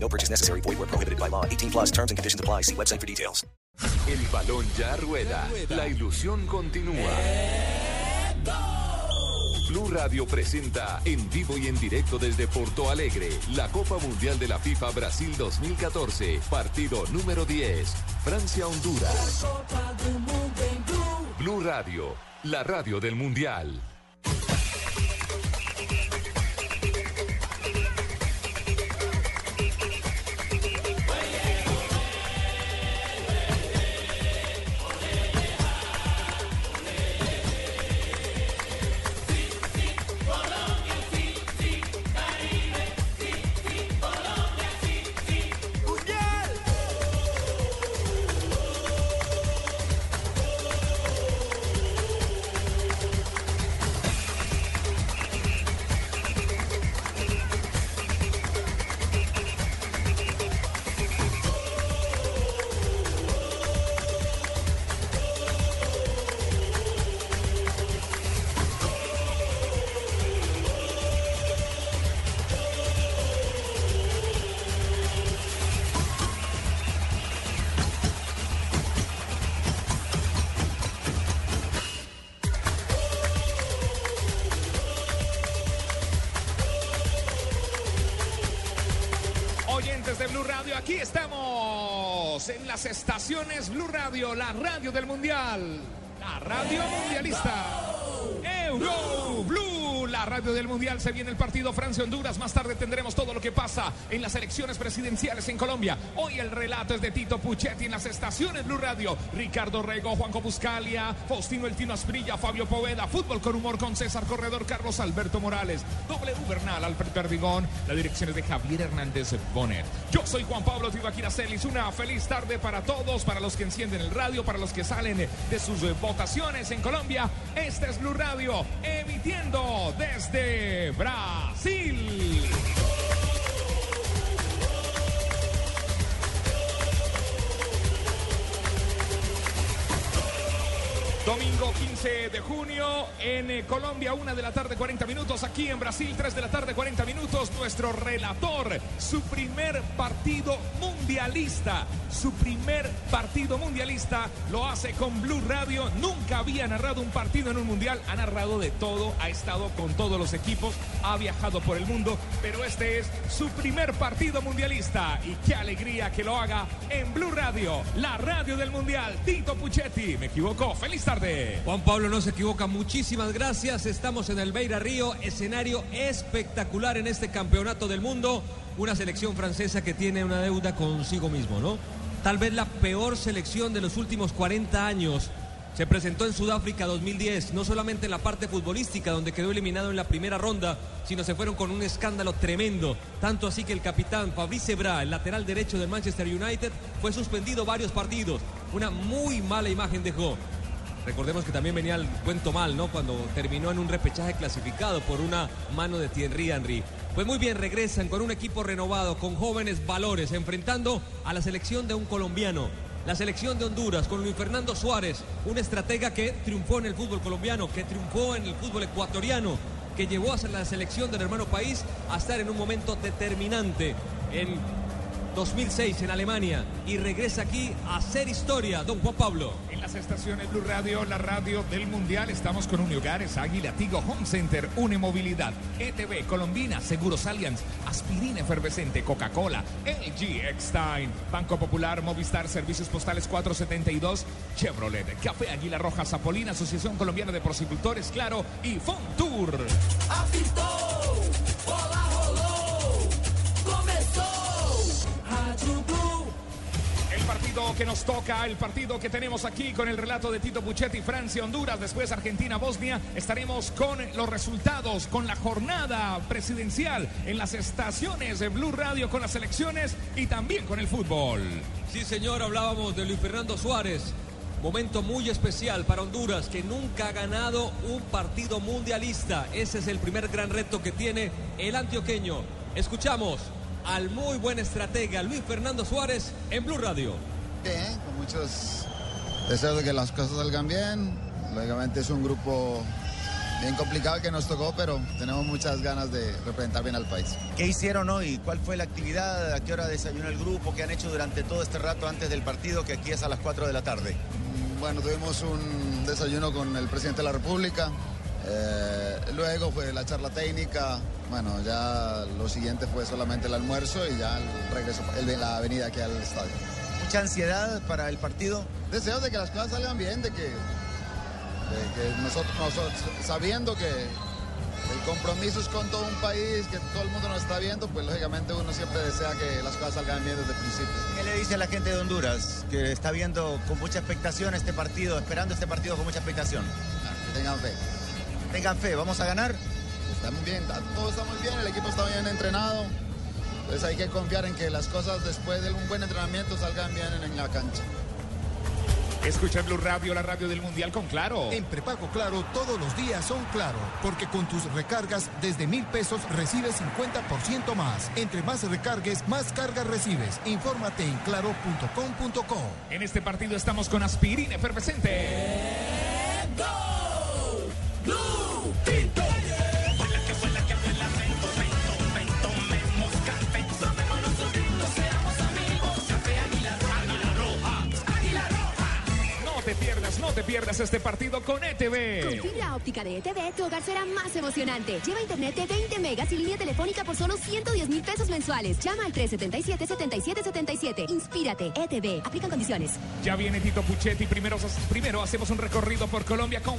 No purchase necessary. Void where prohibited by law. 18 plus terms and conditions apply. See website for details. El balón ya rueda. La ilusión continúa. Blue Radio presenta en vivo y en directo desde Porto Alegre la Copa Mundial de la FIFA Brasil 2014, partido número 10, Francia-Honduras. Blue Radio, la radio del Mundial. Radio, la radio del Mundial, la radio mundialista. Euro radio del Mundial. Se viene el partido Francia-Honduras. Más tarde tendremos todo lo que pasa en las elecciones presidenciales en Colombia. Hoy el relato es de Tito Puchetti en las estaciones Blue Radio. Ricardo Rego, Juanjo Buscalia, Faustino El Tino Asprilla, Fabio Poveda. Fútbol con humor con César Corredor, Carlos Alberto Morales. W Bernal, Alfred Perdigón. La dirección es de Javier Hernández Bonet. Yo soy Juan Pablo Tibaquira Celis. Una feliz tarde para todos, para los que encienden el radio, para los que salen de sus votaciones en Colombia. Este es Blue Radio, emitiendo desde Brasil. Domingo 15 de junio en eh, Colombia, una de la tarde 40 minutos, aquí en Brasil 3 de la tarde 40 minutos, nuestro relator, su primer partido mundialista, su primer partido mundialista lo hace con Blue Radio, nunca había narrado un partido en un mundial, ha narrado de todo, ha estado con todos los equipos, ha viajado por el mundo, pero este es su primer partido mundialista. Y qué alegría que lo haga en Blue Radio, la radio del mundial, Tito Puchetti, me equivoco, feliz tarde. Juan Pablo no se equivoca, muchísimas gracias. Estamos en el Beira Río, escenario espectacular en este campeonato del mundo. Una selección francesa que tiene una deuda consigo mismo, ¿no? Tal vez la peor selección de los últimos 40 años. Se presentó en Sudáfrica 2010, no solamente en la parte futbolística, donde quedó eliminado en la primera ronda, sino se fueron con un escándalo tremendo. Tanto así que el capitán Fabrice Bra, el lateral derecho del Manchester United, fue suspendido varios partidos. Una muy mala imagen dejó. Recordemos que también venía el cuento mal, ¿no? Cuando terminó en un repechaje clasificado por una mano de Thierry Henry. Pues muy bien, regresan con un equipo renovado, con jóvenes valores, enfrentando a la selección de un colombiano. La selección de Honduras con Luis Fernando Suárez, un estratega que triunfó en el fútbol colombiano, que triunfó en el fútbol ecuatoriano, que llevó a la selección del hermano país a estar en un momento determinante en 2006 en Alemania y regresa aquí a hacer historia, don Juan Pablo. En las estaciones Blue Radio, la radio del Mundial, estamos con Uniogares, Águila, Tigo, Home Center, Unemovilidad, ETV, Colombina, Seguros Allianz, Aspirina Efervescente, Coca-Cola, LG, Eckstein, Banco Popular, Movistar, Servicios Postales 472, Chevrolet, Café Águila Roja, Zapolina, Asociación Colombiana de Procicultores, Claro y Fontour. El partido que nos toca, el partido que tenemos aquí con el relato de Tito Puchetti, Francia, Honduras, después Argentina, Bosnia. Estaremos con los resultados, con la jornada presidencial en las estaciones de Blue Radio, con las elecciones y también con el fútbol. Sí, señor, hablábamos de Luis Fernando Suárez. Momento muy especial para Honduras, que nunca ha ganado un partido mundialista. Ese es el primer gran reto que tiene el antioqueño. Escuchamos al muy buen estratega Luis Fernando Suárez en Blue Radio. Bien, con muchos deseos de que las cosas salgan bien. Lógicamente es un grupo bien complicado que nos tocó, pero tenemos muchas ganas de representar bien al país. ¿Qué hicieron hoy? ¿Cuál fue la actividad? ¿A qué hora desayunó el grupo? ¿Qué han hecho durante todo este rato antes del partido, que aquí es a las 4 de la tarde? Mm, Bueno, tuvimos un desayuno con el presidente de la República. eh, luego fue la charla técnica. Bueno, ya lo siguiente fue solamente el almuerzo y ya el regreso, el- la venida aquí al estadio. ¿Mucha ansiedad para el partido? Deseos de que las cosas salgan bien, de que, de que nosotros, nosotros, sabiendo que el compromiso es con todo un país, que todo el mundo nos está viendo, pues lógicamente uno siempre desea que las cosas salgan bien desde el principio. ¿Qué le dice a la gente de Honduras que está viendo con mucha expectación este partido, esperando este partido con mucha expectación? Que tengan fe. Tengan fe, ¿vamos a ganar? Estamos bien, todo está muy bien, el equipo está bien entrenado. Entonces hay que confiar en que las cosas después de un buen entrenamiento salgan bien en, en la cancha. Escucha Blue Radio, la radio del Mundial con Claro. En prepago Claro todos los días son Claro, porque con tus recargas desde mil pesos recibes 50% más. Entre más recargues, más cargas recibes. Infórmate en claro.com.co. En este partido estamos con aspirina efervescente. No no te pierdas este partido con Con ETV. fibra óptica de ETV, tu hogar será más emocionante. Lleva internet de 20 megas y línea telefónica por solo 110 mil pesos mensuales. Llama al 377-7777. Inspírate, ETV. Aplican condiciones. Ya viene Tito Puchetti. Primero, primero hacemos un recorrido por Colombia con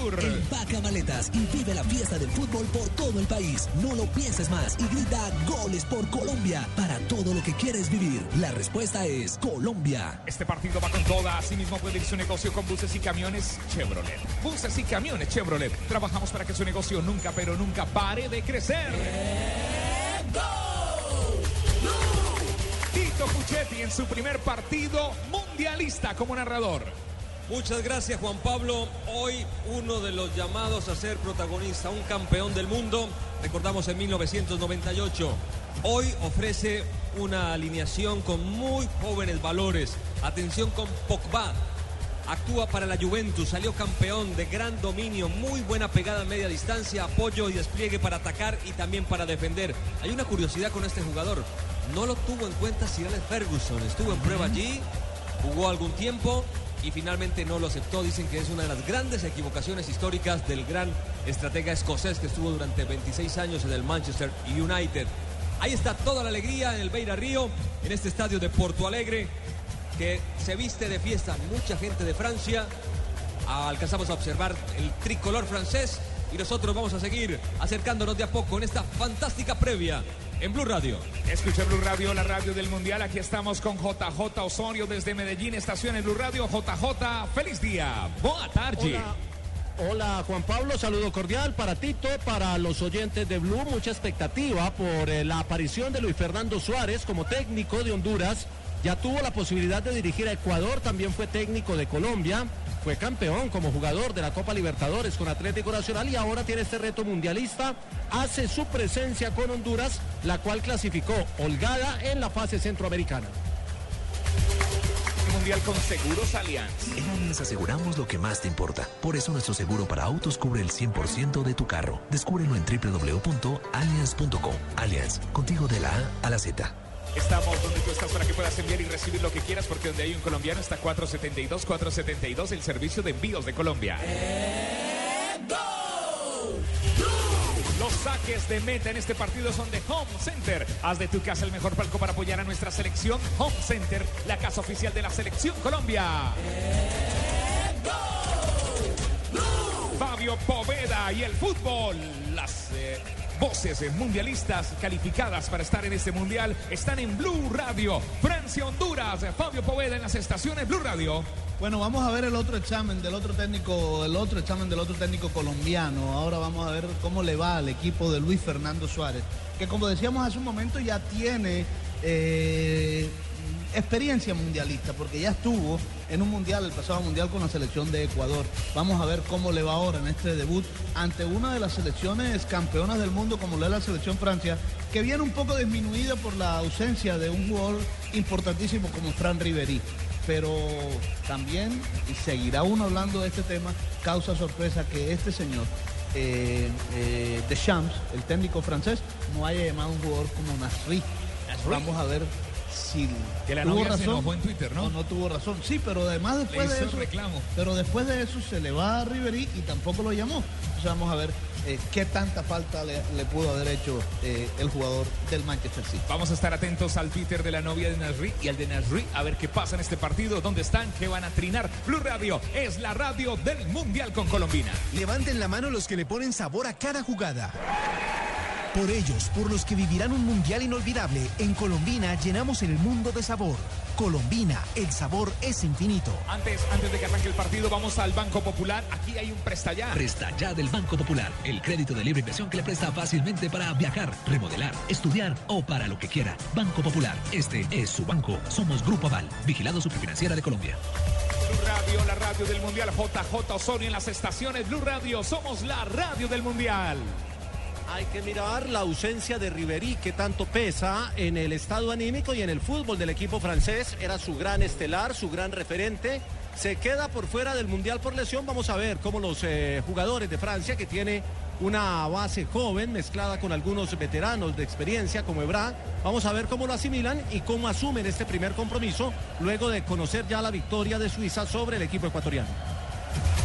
Fontour. Empaca maletas y vive la fiesta del fútbol por todo el país. No lo pienses más y grita goles por Colombia. Para todo lo que quieres vivir, la respuesta es Colombia. Este partido va con toda. Asimismo puede ir su negocio con buses y camiones Chevrolet. Buses y camiones Chevrolet. Trabajamos para que su negocio nunca, pero nunca pare de crecer. Tito Puchetti en su primer partido mundialista como narrador. Muchas gracias Juan Pablo. Hoy uno de los llamados a ser protagonista, un campeón del mundo, recordamos en 1998. Hoy ofrece una alineación con muy jóvenes valores. Atención con Pogba. Actúa para la Juventus, salió campeón de gran dominio, muy buena pegada a media distancia, apoyo y despliegue para atacar y también para defender. Hay una curiosidad con este jugador. No lo tuvo en cuenta Sir Alex Ferguson. Estuvo en prueba allí, jugó algún tiempo y finalmente no lo aceptó. Dicen que es una de las grandes equivocaciones históricas del gran estratega escocés que estuvo durante 26 años en el Manchester United. Ahí está toda la alegría en el Beira Río, en este estadio de Porto Alegre, que se viste de fiesta. Mucha gente de Francia. Alcanzamos a observar el tricolor francés y nosotros vamos a seguir acercándonos de a poco en esta fantástica previa en Blue Radio. Escucha Blue Radio, la radio del Mundial. Aquí estamos con JJ Osorio desde Medellín, estación en Blue Radio. JJ, feliz día. Boa tarde. Hola. Hola Juan Pablo, saludo cordial para Tito, para los oyentes de Blue, mucha expectativa por eh, la aparición de Luis Fernando Suárez como técnico de Honduras. Ya tuvo la posibilidad de dirigir a Ecuador, también fue técnico de Colombia, fue campeón como jugador de la Copa Libertadores con Atlético Nacional y ahora tiene este reto mundialista. Hace su presencia con Honduras, la cual clasificó holgada en la fase centroamericana. Mundial con Seguros Allianz. En Allianz aseguramos lo que más te importa. Por eso nuestro seguro para autos cubre el 100% de tu carro. Descúbrelo en www.allianz.com. Allianz, contigo de la A a la Z. Estamos donde tú estás para que puedas enviar y recibir lo que quieras, porque donde hay un colombiano está 472, 472, el servicio de envíos de Colombia. Los saques de meta en este partido son de Home Center. Haz de tu casa el mejor palco para apoyar a nuestra selección. Home Center, la casa oficial de la selección Colombia. Fabio Poveda y el fútbol. Las eh, voces mundialistas calificadas para estar en este mundial están en Blue Radio. Francia, Honduras, Fabio Poveda en las estaciones Blue Radio. Bueno, vamos a ver el otro examen del otro técnico, el otro examen del otro técnico colombiano. Ahora vamos a ver cómo le va al equipo de Luis Fernando Suárez, que como decíamos hace un momento ya tiene eh, experiencia mundialista, porque ya estuvo en un mundial, el pasado mundial con la selección de Ecuador. Vamos a ver cómo le va ahora en este debut ante una de las selecciones campeonas del mundo, como lo es la selección Francia, que viene un poco disminuida por la ausencia de un jugador importantísimo como Fran Riveri pero también, y seguirá uno hablando de este tema, causa sorpresa que este señor, eh, eh, Deschamps, el técnico francés, no haya llamado a un jugador como Nasri. Vamos a ver si Que la tuvo novia se razón enojó en Twitter, ¿no? o no tuvo razón. Sí, pero además después Le de hizo eso, reclamo. pero después de eso se le va a Riverí y tampoco lo llamó. Entonces vamos a ver eh, qué tanta falta le, le pudo haber hecho eh, el jugador del Manchester City. Vamos a estar atentos al Twitter de la novia de Nasri y al de Nasri a ver qué pasa en este partido, dónde están, qué van a trinar. Blue Radio es la radio del Mundial con Colombina. Levanten la mano los que le ponen sabor a cada jugada. Por ellos, por los que vivirán un mundial inolvidable, en Colombina llenamos el mundo de sabor. Colombina, el sabor es infinito. Antes, antes de que arranque el partido, vamos al Banco Popular. Aquí hay un presta ya. Presta ya del Banco Popular, el crédito de libre inversión que le presta fácilmente para viajar, remodelar, estudiar o para lo que quiera. Banco Popular, este es su banco. Somos Grupo Aval, vigilado superfinanciera de Colombia. Blue Radio, la radio del Mundial. JJ Osorio en las estaciones Blue Radio. Somos la radio del Mundial. Hay que mirar la ausencia de Ribery que tanto pesa en el estado anímico y en el fútbol del equipo francés. Era su gran estelar, su gran referente. Se queda por fuera del Mundial por lesión. Vamos a ver cómo los eh, jugadores de Francia, que tiene una base joven mezclada con algunos veteranos de experiencia como Ebra, vamos a ver cómo lo asimilan y cómo asumen este primer compromiso luego de conocer ya la victoria de Suiza sobre el equipo ecuatoriano.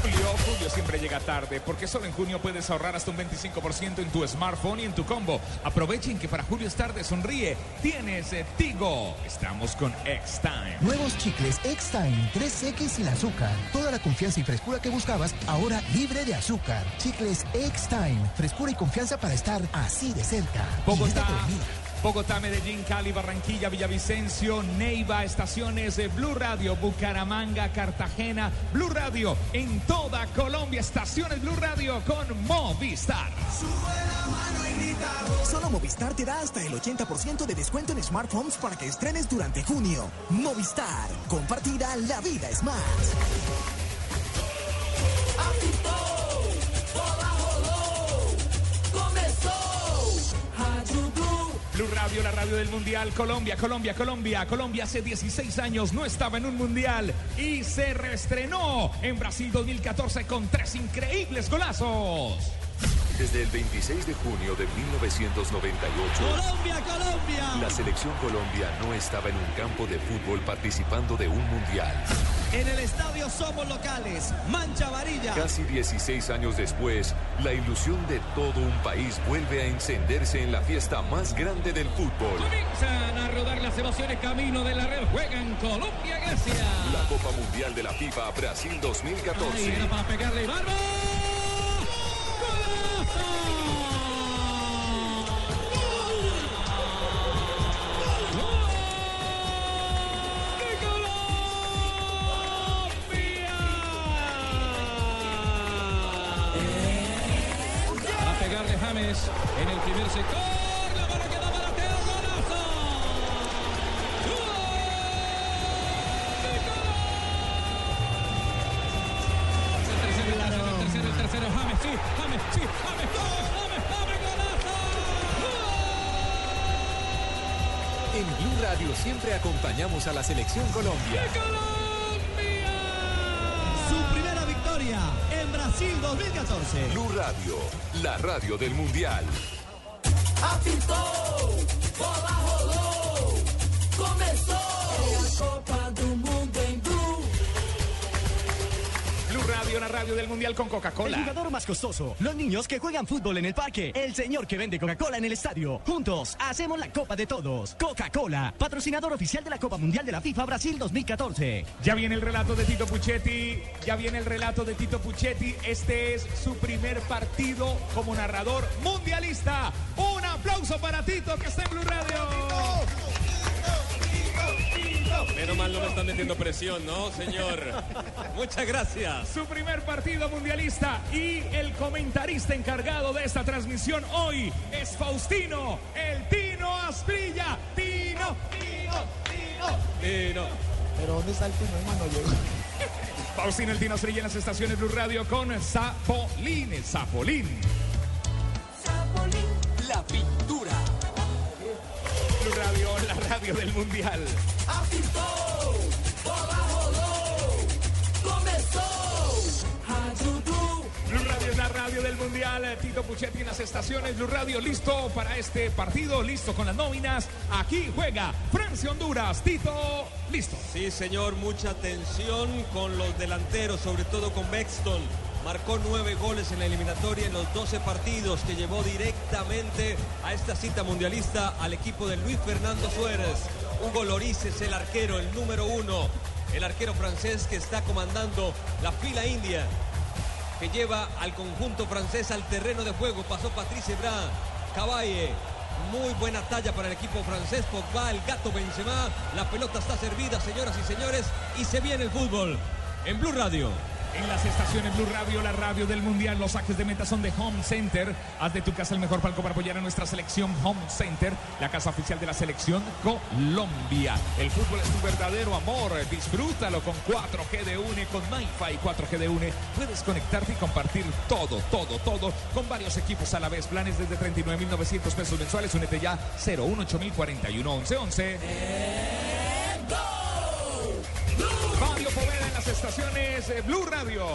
Julio, Julio siempre llega tarde porque solo en junio puedes ahorrar hasta un 25% en tu smartphone y en tu combo. Aprovechen que para Julio es tarde, sonríe. Tienes eh, Tigo. Estamos con X-Time. Nuevos chicles X-Time 3X sin azúcar. Toda la confianza y frescura que buscabas, ahora libre de azúcar. Chicles X-Time. Frescura y confianza para estar así de cerca. Bogotá. Bogotá, Medellín, Cali, Barranquilla, Villavicencio, Neiva, estaciones de Blue Radio, Bucaramanga, Cartagena, Blue Radio, en toda Colombia, estaciones Blue Radio con Movistar. Solo Movistar te da hasta el 80% de descuento en smartphones para que estrenes durante junio. Movistar, compartida la vida es más. Blue Radio, la radio del Mundial. Colombia, Colombia, Colombia. Colombia hace 16 años no estaba en un Mundial y se reestrenó en Brasil 2014 con tres increíbles golazos. Desde el 26 de junio de 1998, Colombia, Colombia. la selección Colombia no estaba en un campo de fútbol participando de un mundial. En el estadio somos locales. Mancha amarilla. Casi 16 años después, la ilusión de todo un país vuelve a encenderse en la fiesta más grande del fútbol. Comienzan a rodar las emociones camino de la red. Juegan Colombia, Grecia. La Copa Mundial de la FIFA Brasil 2014. Ahí era para pegarle barba. En el primer sector. A la selección Colombia. Su primera victoria en Brasil 2014. Blue Radio, la radio del Mundial. Apitou, bola rolou, Radio, del Mundial con El Coca-Cola. jugador más costoso. Los niños que juegan fútbol en el parque. El señor que vende Coca-Cola en el estadio. Juntos hacemos la Copa de Todos. Coca-Cola, patrocinador oficial de la Copa Mundial de la FIFA Brasil 2014. Ya viene el relato de Tito Puchetti, ya viene el relato de Tito Puchetti. Este es su primer partido como narrador mundialista. Un aplauso para Tito que está en Blue Radio. Menos mal no me están metiendo presión, ¿no, señor? Muchas gracias. Su primer partido mundialista y el comentarista encargado de esta transmisión hoy es Faustino, el Tino Asprilla. Tino, Tino, Tino. Tino. Pero ¿dónde está el Tino, hermano? Faustino, el Tino Asprilla en las estaciones Blue Radio con Zapolín, el Zapolín. La pintura. Blue Radio, la radio del Mundial. Apitou, bola rolou, começou. Rádio Blue. Blue Radio es la radio del Mundial. Tito Puchetti en las estaciones. Blue Radio listo para este partido, listo con las nóminas. Aquí juega Francia-Honduras. Tito, listo. Sí, señor, mucha tensión con los delanteros, sobre todo con Bexton. Marcó nueve goles en la eliminatoria en los 12 partidos que llevó directamente a esta cita mundialista al equipo de Luis Fernando Suárez. Hugo Loris es el arquero, el número uno. El arquero francés que está comandando la fila india que lleva al conjunto francés al terreno de juego. Pasó Patrice Ebra, Caballe. Muy buena talla para el equipo francés. Pogba, el gato Benzema. La pelota está servida, señoras y señores. Y se viene el fútbol en Blue Radio. En las estaciones Blue Radio, la radio del Mundial, los saques de meta son de Home Center. Haz de tu casa el mejor palco para apoyar a nuestra selección Home Center, la casa oficial de la selección Colombia. El fútbol es tu verdadero amor. Disfrútalo con 4G de UNE, con MyFi 4G de UNE. Puedes conectarte y compartir todo, todo, todo con varios equipos a la vez. Planes desde 39.900 pesos mensuales. Únete ya 018 41 11 11. Fabio Poveda las estaciones eh, Blue Radio.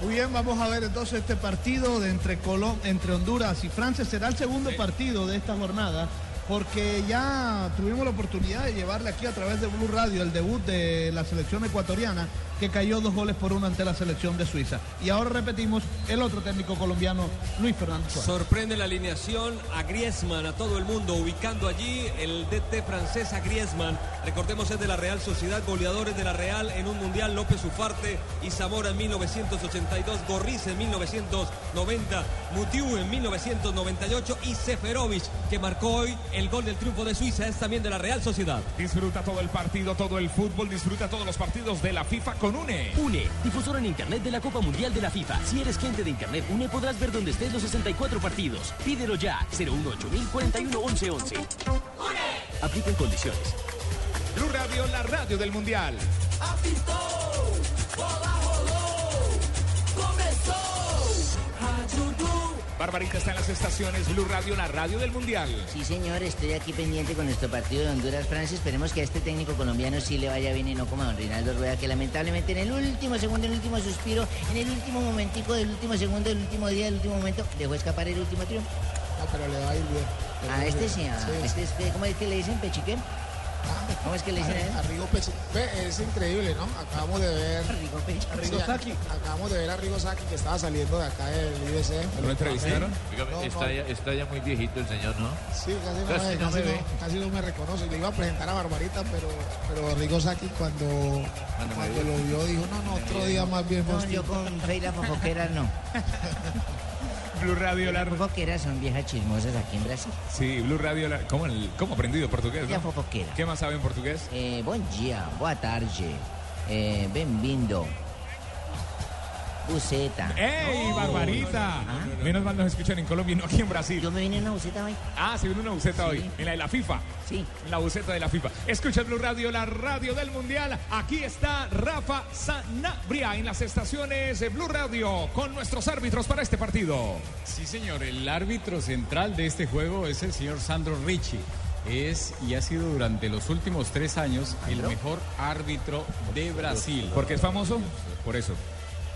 Muy bien, vamos a ver entonces este partido de entre, Colom entre Honduras y Francia. Será el segundo partido de esta jornada porque ya tuvimos la oportunidad de llevarle aquí a través de Blue Radio el debut de la selección ecuatoriana que cayó dos goles por uno ante la selección de Suiza. Y ahora repetimos el otro técnico colombiano, Luis Fernando Suárez. Sorprende la alineación a Griezmann, a todo el mundo, ubicando allí el DT francés a Griezmann. Recordemos es de la Real Sociedad, goleadores de la Real en un Mundial, López Ufarte y Zamora en 1982, Gorriz en 1990, Mutiu en 1998 y Seferovic, que marcó hoy el gol del triunfo de Suiza, es también de la Real Sociedad. Disfruta todo el partido, todo el fútbol, disfruta todos los partidos de la FIFA con UNE. UNE, difusor en Internet de la Copa Mundial de la FIFA. Si eres cliente de Internet UNE podrás ver donde estés los 64 partidos. Pídelo ya, 018 41 11 11. Aplican condiciones. Blue Radio, la radio del Mundial. Apitou, bola. Rádio Blue. Barbarita está en las estaciones Blue Radio, la radio del Mundial. Sí, señor, estoy aquí pendiente con nuestro partido de Honduras-Francia. Esperemos que a este técnico colombiano sí le vaya bien y no como a don Rinaldo Rueda, que lamentablemente en el último segundo, en el último suspiro, en el último momentico del último segundo, del último día, del último momento, dejó escapar el último triunfo. No, pero le va a ir bien. A ir este bien. sí, este es, que- ¿cómo es que le dicen pechiquén? ¿Cómo es que le dicen a. Ve, es increíble, ¿no? Acabamos de ver. Arrigo Pechi. Arrigo Saki. Acabamos de ver a Arrigo Saki que estaba saliendo de acá del IBC. ¿Lo entrevistaron? No. está, ya, está ya muy viejito el señor, ¿no? Sí, casi no, Casi me, no casi, me casi no me reconoce. Le iba a presentar a Barbarita, pero, pero Arrigo Saki cuando, cuando lo vio dijo, no, no, otro día más bien. No, Faustino". yo con Feira Fofoquera no. Blue Radio, la Fofoqueras son viejas chismosas aquí en Brasil. Sí, Blue Radio, la... ¿cómo, el- cómo aprendido portugués? Ya no? ¿Qué más sabe en portugués? Eh, bom dia, boa tarde, eh, bem-vindo. Buceta. ¡Ey, Oh. Barbarita! Ah. Menos mal nos escuchan en Colombia y no aquí en Brasil. Yo me vine en una buceta hoy. Ah, se vino una buceta hoy, en la de la FIFA. Sí. La buceta de la FIFA. Escucha Blue Radio, la radio del Mundial. Aquí está Rafa Sanabria en las estaciones de Blue Radio con nuestros árbitros para este partido. Sí, señor. El árbitro central de este juego es el señor Sandro Ricci. Es y ha sido durante los últimos tres años el mejor árbitro de Brasil. ¿Por qué es famoso? Por eso.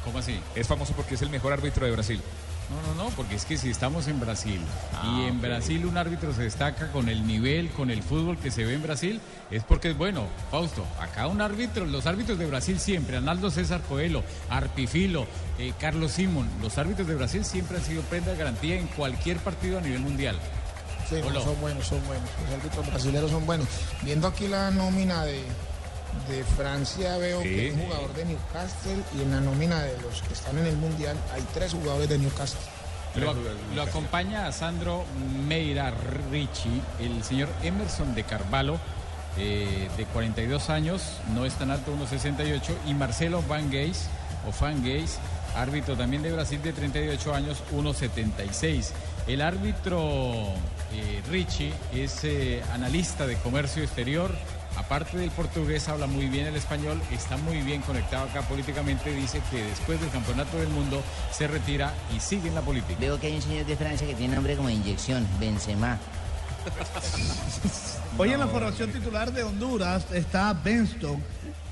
¿Cómo así? Es famoso porque es el mejor árbitro de Brasil. No, no, no, porque es que si estamos en Brasil Ah, y en. Brasil un árbitro se destaca con el nivel, con el fútbol que se ve en Brasil, es porque es bueno. Fausto, acá un árbitro, los árbitros de Brasil siempre, Arnaldo César Coelho, Arpifilo, eh, Carlos Simón, los árbitros de Brasil siempre han sido prenda de garantía en cualquier partido a nivel mundial. Sí, no, son buenos, son buenos. Los árbitros brasileños son buenos. Viendo aquí la nómina de, de Francia, veo Sí. que hay un jugador de Newcastle y en la nómina de los que están en el Mundial hay tres jugadores de Newcastle. Lo, lo acompaña a Sandro Meira Ricci, el señor Emerson de Carvalho, eh, de 42 años, no es tan alto, 1,68, y Marcelo Van Geis, o Van Geis, árbitro también de Brasil de 38 años, 1,76. El árbitro eh, Ricci es eh, analista de comercio exterior, aparte del portugués, habla muy bien el español, está muy bien conectado acá políticamente, dice que después del Campeonato del Mundo se retira y sigue en la política. Veo que hay un señor de Francia que tiene nombre como de inyección, Benzema. Hoy en la formación titular de Honduras está Benston,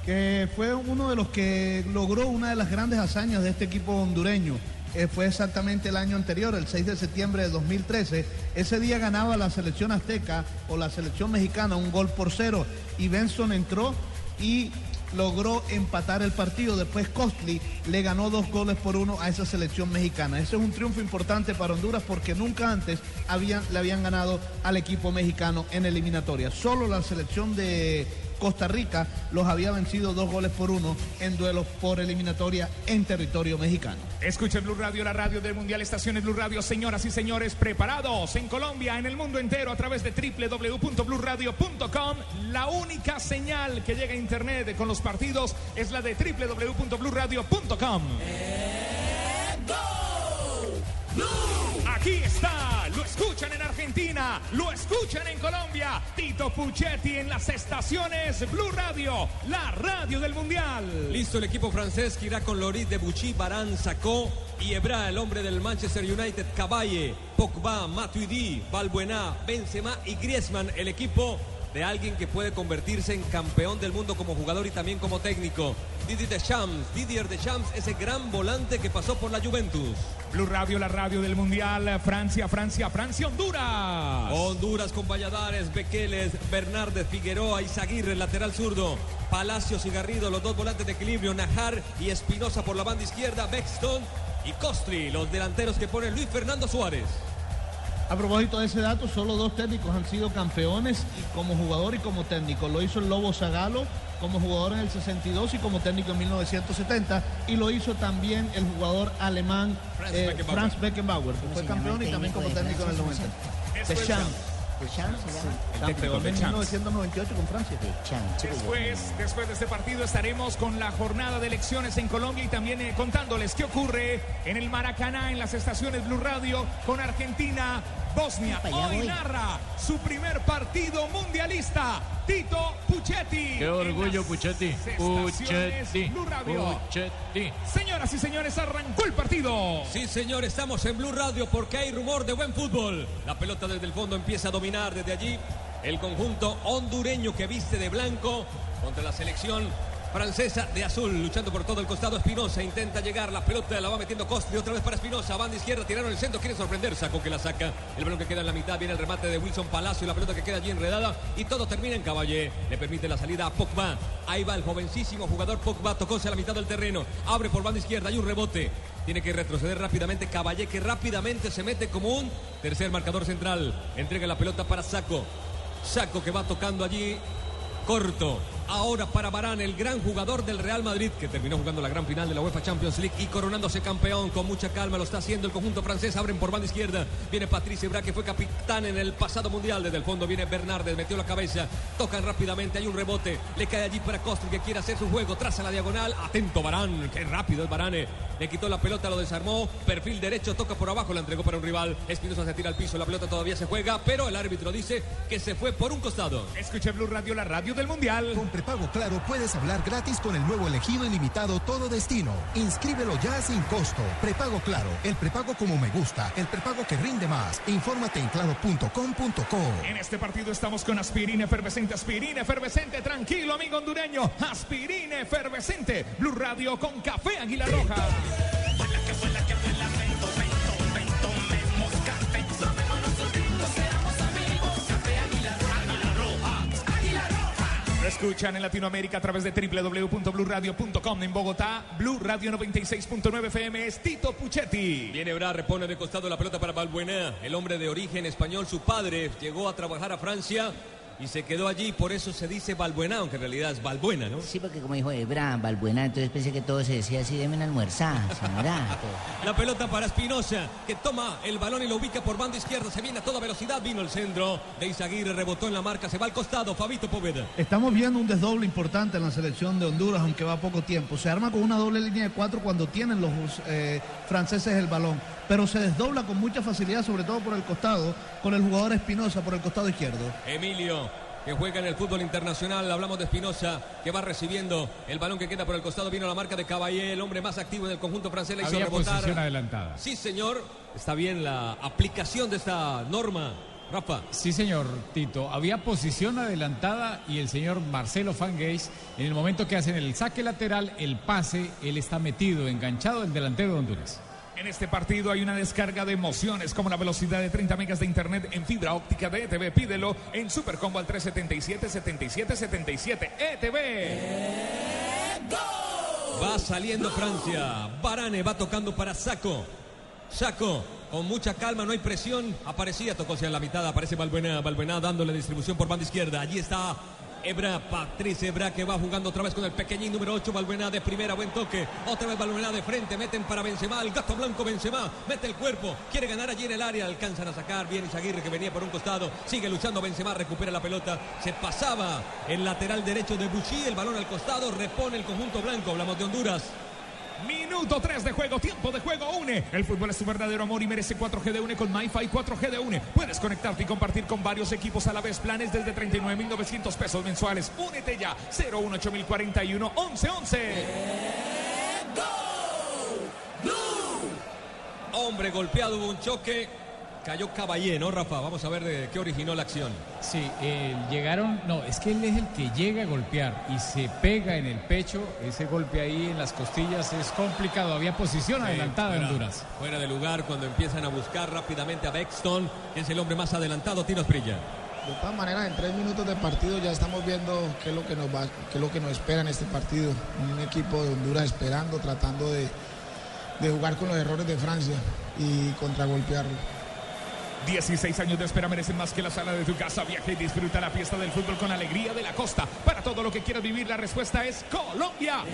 que fue uno de los que logró una de las grandes hazañas de este equipo hondureño. Eh, fue exactamente el año anterior, el 6 de septiembre de 2013. Ese día ganaba la selección azteca o la selección mexicana un gol por cero y Benson entró y logró empatar el partido. Después Costly le ganó dos goles por uno a esa selección mexicana. Ese es un triunfo importante para Honduras porque nunca antes habían, le habían ganado al equipo mexicano en eliminatoria. Solo la selección de Costa Rica los había vencido dos goles por uno en duelos por eliminatoria en territorio mexicano. Escuche Blue Radio, la radio del Mundial, estaciones Blue Radio, señoras y señores, preparados en Colombia, en el mundo entero, a través de www.bluradio.com. La única señal que llega a internet con los partidos es la de www.bluradio.com. Aquí está, lo escuchan en Argentina, lo escuchan en Colombia. Tito Puchetti en las estaciones Blue Radio, la radio del Mundial. Listo el equipo francés que irá con Loris de Buchy, Barán, Sacó y Ebra, el hombre del Manchester United, Caballe, Pogba, Matuidi, Balbuena, Benzema y Griezmann, el equipo de alguien que puede convertirse en campeón del mundo como jugador y también como técnico. Didier Deschamps, Didier Deschamps, ese gran volante que pasó por la Juventus. Blue Radio, la radio del Mundial, Francia, Francia, Francia, Honduras. Honduras con Valladares, Bequeles, Bernárdez, Figueroa, Izaguirre, el lateral zurdo, Palacios y Garrido, los dos volantes de equilibrio, Najar y Espinosa por la banda izquierda, Bexton y Costri, los delanteros que pone Luis Fernando Suárez. A propósito de ese dato, solo dos técnicos han sido campeones como jugador y como técnico. Lo hizo el Lobo Zagalo como jugador en el 62 y como técnico en 1970 y lo hizo también el jugador alemán Franz eh, Beckenbauer. Franz Beckenbauer, que ¿Cómo fue campeón y también como técnico en el 90. Deschamps. ¿Deschamps se llama? Campeón en 1998 con Francia. Después, después de este partido estaremos con la jornada de elecciones en Colombia y también eh, contándoles qué ocurre en el Maracaná, en las estaciones Blue Radio, con Argentina, Bosnia. Hoy voy. narra su primer partido mundialista, Tito Puchetti. Qué orgullo, Puchetti. Puchetti. Blue Radio. Puchetti. Señoras y señores, arrancó el partido. Sí, señor, estamos en Blue Radio porque hay rumor de buen fútbol. La pelota desde el fondo empieza a dominar desde allí el conjunto hondureño que viste de blanco contra la selección francesa de azul, luchando por todo el costado. Espinosa intenta llegar, la pelota la va metiendo Costri otra vez para Espinosa, banda izquierda, tiraron el centro, quiere sorprender, Sacó que la saca. El balón que queda en la mitad, viene el remate de Wilson Palacio, la pelota que queda allí enredada y todo termina en Caballé. Le permite la salida a Pogba. Ahí va el jovencísimo jugador Pogba, tocóse a la mitad del terreno, abre por banda izquierda, hay un rebote. Tiene que retroceder rápidamente Caballé, que rápidamente se mete como un tercer marcador central. Entrega la pelota para Saco. Saco que va tocando allí corto. Ahora para Barán, el gran jugador del Real Madrid, que terminó jugando la gran final de la UEFA Champions League y coronándose campeón con mucha calma. Lo está haciendo el conjunto francés. Abren por banda izquierda. Viene Patrice Ebra, que fue capitán en el pasado mundial. Desde el fondo viene Bernardes, metió la cabeza. Tocan rápidamente. Hay un rebote. Le cae allí para Costri, que quiere hacer su juego. Traza la diagonal. Atento Barán. Qué rápido es Barane. Le quitó la pelota, lo desarmó. Perfil derecho, toca por abajo, la entregó para un rival. Espinosa se tira al piso. La pelota todavía se juega, pero el árbitro dice que se fue por un costado. Escuche Blue Radio, la radio del Mundial. Prepago claro puedes hablar gratis con el nuevo elegido ilimitado Todo Destino. Inscríbelo ya sin costo. Prepago claro, el prepago como me gusta, el prepago que rinde más. Infórmate en claro.com.co. En este partido estamos con aspirina efervescente, aspirina efervescente, tranquilo amigo hondureño, aspirina efervescente, Blue Radio con café Águila Roja. Escuchan en Latinoamérica a través de www.bluradio.com. En Bogotá, Blue Radio 96.9 FM es Tito Puchetti. Viene Bra, repone de costado la pelota para Balbuena, el hombre de origen español. Su padre llegó a trabajar a Francia y se quedó allí, por eso se dice Balbuena, aunque en realidad es Balbuena, ¿no? Sí, porque como dijo Ebra, Balbuena, entonces pensé que todo se decía así, deben almorzar, señora. La pelota para Espinosa, que toma el balón y lo ubica por banda izquierda. Se viene a toda velocidad, vino el centro de Izaguirre, rebotó en la marca, se va al costado, Fabito Poveda. Estamos viendo un desdoble importante en la selección de Honduras, aunque va poco tiempo. Se arma con una doble línea de cuatro cuando tienen los eh, franceses el balón, pero se desdobla con mucha facilidad, sobre todo por el costado, con el jugador Espinosa por el costado izquierdo. Emilio, que juega en el fútbol internacional. Hablamos de Espinosa, que va recibiendo el balón que queda por el costado. Vino la marca de Caballé, el hombre más activo en el conjunto francés. La hizo Había rebotar. posición adelantada. Sí, señor. Está bien la aplicación de esta norma. Rafa. Sí, señor Tito. Había posición adelantada y el señor Marcelo Fangeis, en el momento que hacen el saque lateral, el pase, él está metido, enganchado, el delantero de Honduras. En este partido hay una descarga de emociones como la velocidad de 30 megas de internet en fibra óptica de ETV. Pídelo en Supercombo al 377-7777 ETV. Va saliendo Francia. Barane va tocando para Saco. Saco. Con mucha calma, no hay presión. Aparecía, tocó hacia la mitad. Aparece Balbuena. Balbuena dándole distribución por banda izquierda. Allí está Ebra, Patrice Ebra que va jugando otra vez con el pequeñín número 8, Balbuena de primera, buen toque, otra vez Balbuena de frente, meten para Benzema, el gato blanco Benzema, mete el cuerpo, quiere ganar allí en el área, alcanzan a sacar, bien Izaguirre que venía por un costado, sigue luchando Benzema, recupera la pelota, se pasaba el lateral derecho de Buchy, el balón al costado, repone el conjunto blanco, hablamos de Honduras. Minuto 3 de juego, tiempo de juego, une. El fútbol es su verdadero amor y merece 4G de une con MyFi 4G de une. Puedes conectarte y compartir con varios equipos a la vez. Planes desde 39.900 pesos mensuales. Únete ya. 018041 1111. Hombre golpeado, hubo un choque, cayó Caballé, ¿no, Rafa? Vamos a ver de qué originó la acción. Sí, eh, llegaron, no, es que él es el que llega a golpear y se pega en el pecho, ese golpe ahí en las costillas es complicado, había posición Sí, adelantada en Honduras. Fuera de lugar cuando empiezan a buscar rápidamente a Bexton, que es el hombre más adelantado, Tino Esprilla. De todas maneras, en tres minutos de partido ya estamos viendo qué es lo que nos va, qué es lo que nos espera en este partido. Un equipo de Honduras esperando, tratando de, de jugar con los errores de Francia y contragolpearlo. 16 años de espera merecen más que la sala de tu casa. Viaja y disfruta la fiesta del fútbol con alegría de la costa. Para todo lo que quieras vivir, la respuesta es Colombia.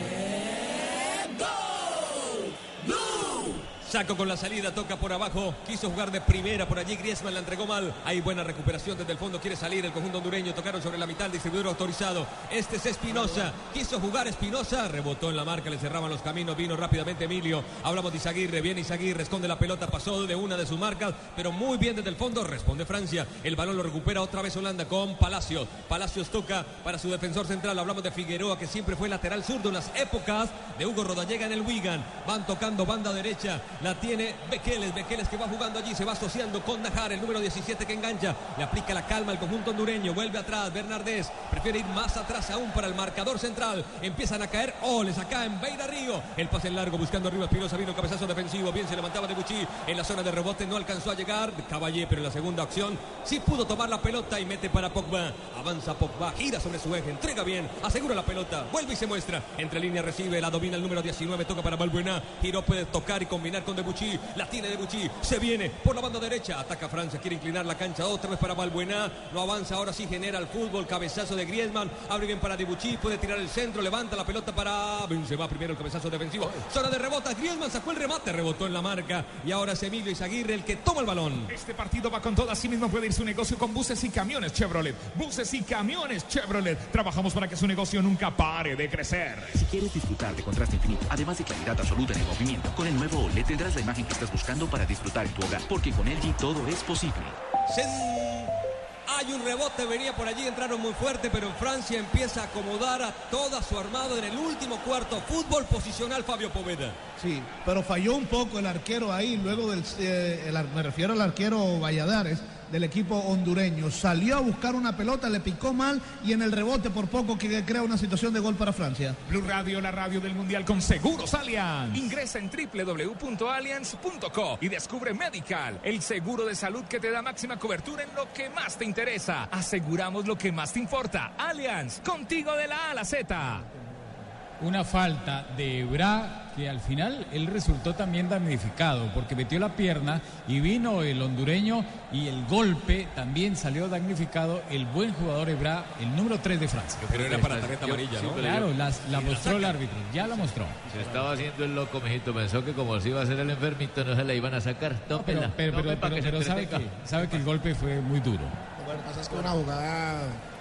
Saco con la salida, toca por abajo, quiso jugar de primera, por allí. Griezmann la entregó mal. Hay buena recuperación desde el fondo, quiere salir el conjunto hondureño, tocaron sobre la mitad, el distribuidor autorizado. Este es Espinosa, quiso jugar Espinosa, rebotó en la marca, le cerraban los caminos, vino rápidamente Emilio. Hablamos de Izaguirre, viene Izaguirre, esconde la pelota, pasó de una de sus marcas, pero muy bien desde el fondo, responde Francia. El balón lo recupera otra vez Holanda con Palacios. Palacios toca para su defensor central, hablamos de Figueroa, que siempre fue lateral zurdo en las épocas de Hugo Rodallega en el Wigan. Van tocando banda derecha, la tiene Bequeles, Bequeles que va jugando allí, se va asociando con Najar, el número 17 que engancha, le aplica la calma al conjunto hondureño, vuelve atrás, Bernardés, prefiere ir más atrás aún para el marcador central, empiezan a caer, oh, les acá en Beira Río, el pase en largo buscando arriba Espinosa, vino cabezazo defensivo, bien se levantaba de Buchi, en la zona de rebote no alcanzó a llegar, Caballé, pero en la segunda acción sí pudo tomar la pelota y mete para Pogba, avanza Pogba, gira sobre su eje, entrega bien, asegura la pelota, vuelve y se muestra, entre línea recibe, la domina el número 19, toca para Balbuena, Giro puede tocar y combinar con Debuchy, la tiene Debuchy, se viene por la banda derecha, ataca Francia, quiere inclinar la cancha otra vez para Balbuena, no avanza, ahora sí genera el fútbol, cabezazo de Griezmann, abre bien para Debuchy, puede tirar el centro, levanta la pelota para Benzema, primero el cabezazo defensivo, zona de rebota, Griezmann sacó el remate, rebotó en la marca y ahora es Emilio Izaguirre el que toma el balón. Este partido va con todo, así mismo puede ir su negocio con buses y camiones Chevrolet. Buses y camiones Chevrolet. Trabajamos para que su negocio nunca pare de crecer. Si quieres disfrutar de contraste infinito, además de claridad absoluta en el movimiento, con el nuevo OLED tendrás la imagen que estás buscando para disfrutar en tu hogar, porque con LG todo es posible. Sen- Hay un rebote, venía por allí, entraron muy fuerte, pero en Francia empieza a acomodar a toda su armada en el último cuarto. Fútbol posicional, Fabio Poveda. Sí, pero falló un poco el arquero ahí, luego del, eh, el me refiero al arquero Valladares, del equipo hondureño. Salió a buscar una pelota, le picó mal y en el rebote por poco que crea una situación de gol para Francia. Blue Radio, la radio del Mundial con Seguros Allianz. Ingresa en www.allianz.co y descubre Medical, el seguro de salud que te da máxima cobertura en lo que más te interesa. Aseguramos lo que más te importa. Allianz, contigo de la A a la Z. Una falta de Ebra que al final él resultó también damnificado porque metió la pierna y vino el hondureño y el golpe también salió damnificado el buen jugador Ebra, el número 3 de Francia. Pero era para tarjeta amarilla, ¿no? Claro, las- la mostró el árbitro, ya la mostró. Se estaba haciendo el loco, mijito. Pensó que como se iba a hacer el enfermito, no se la iban a sacar. Pero, pero, pero, que sabe, que, sabe que el golpe fue muy duro. Lo que pasa es que una jugada,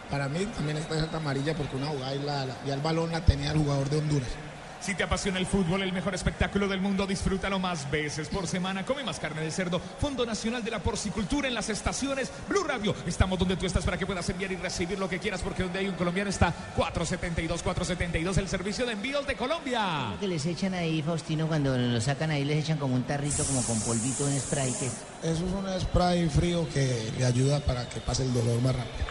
para mí también es tarjeta amarilla porque una jugada y la, la- ya el balón la tenía el jugador de Honduras. Si te apasiona el fútbol, el mejor espectáculo del mundo, disfrútalo más veces por semana. Come más carne de cerdo. Fondo Nacional de la Porcicultura en las estaciones. Blue Radio. Estamos donde tú estás para que puedas enviar y recibir lo que quieras porque donde hay un colombiano está 472 472 el servicio de envíos de Colombia. Lo que les echan ahí, Faustino, cuando lo sacan ahí, les echan como un tarrito, como con polvito, un spray. que es? Eso es un spray frío que le ayuda para que pase el dolor más rápido.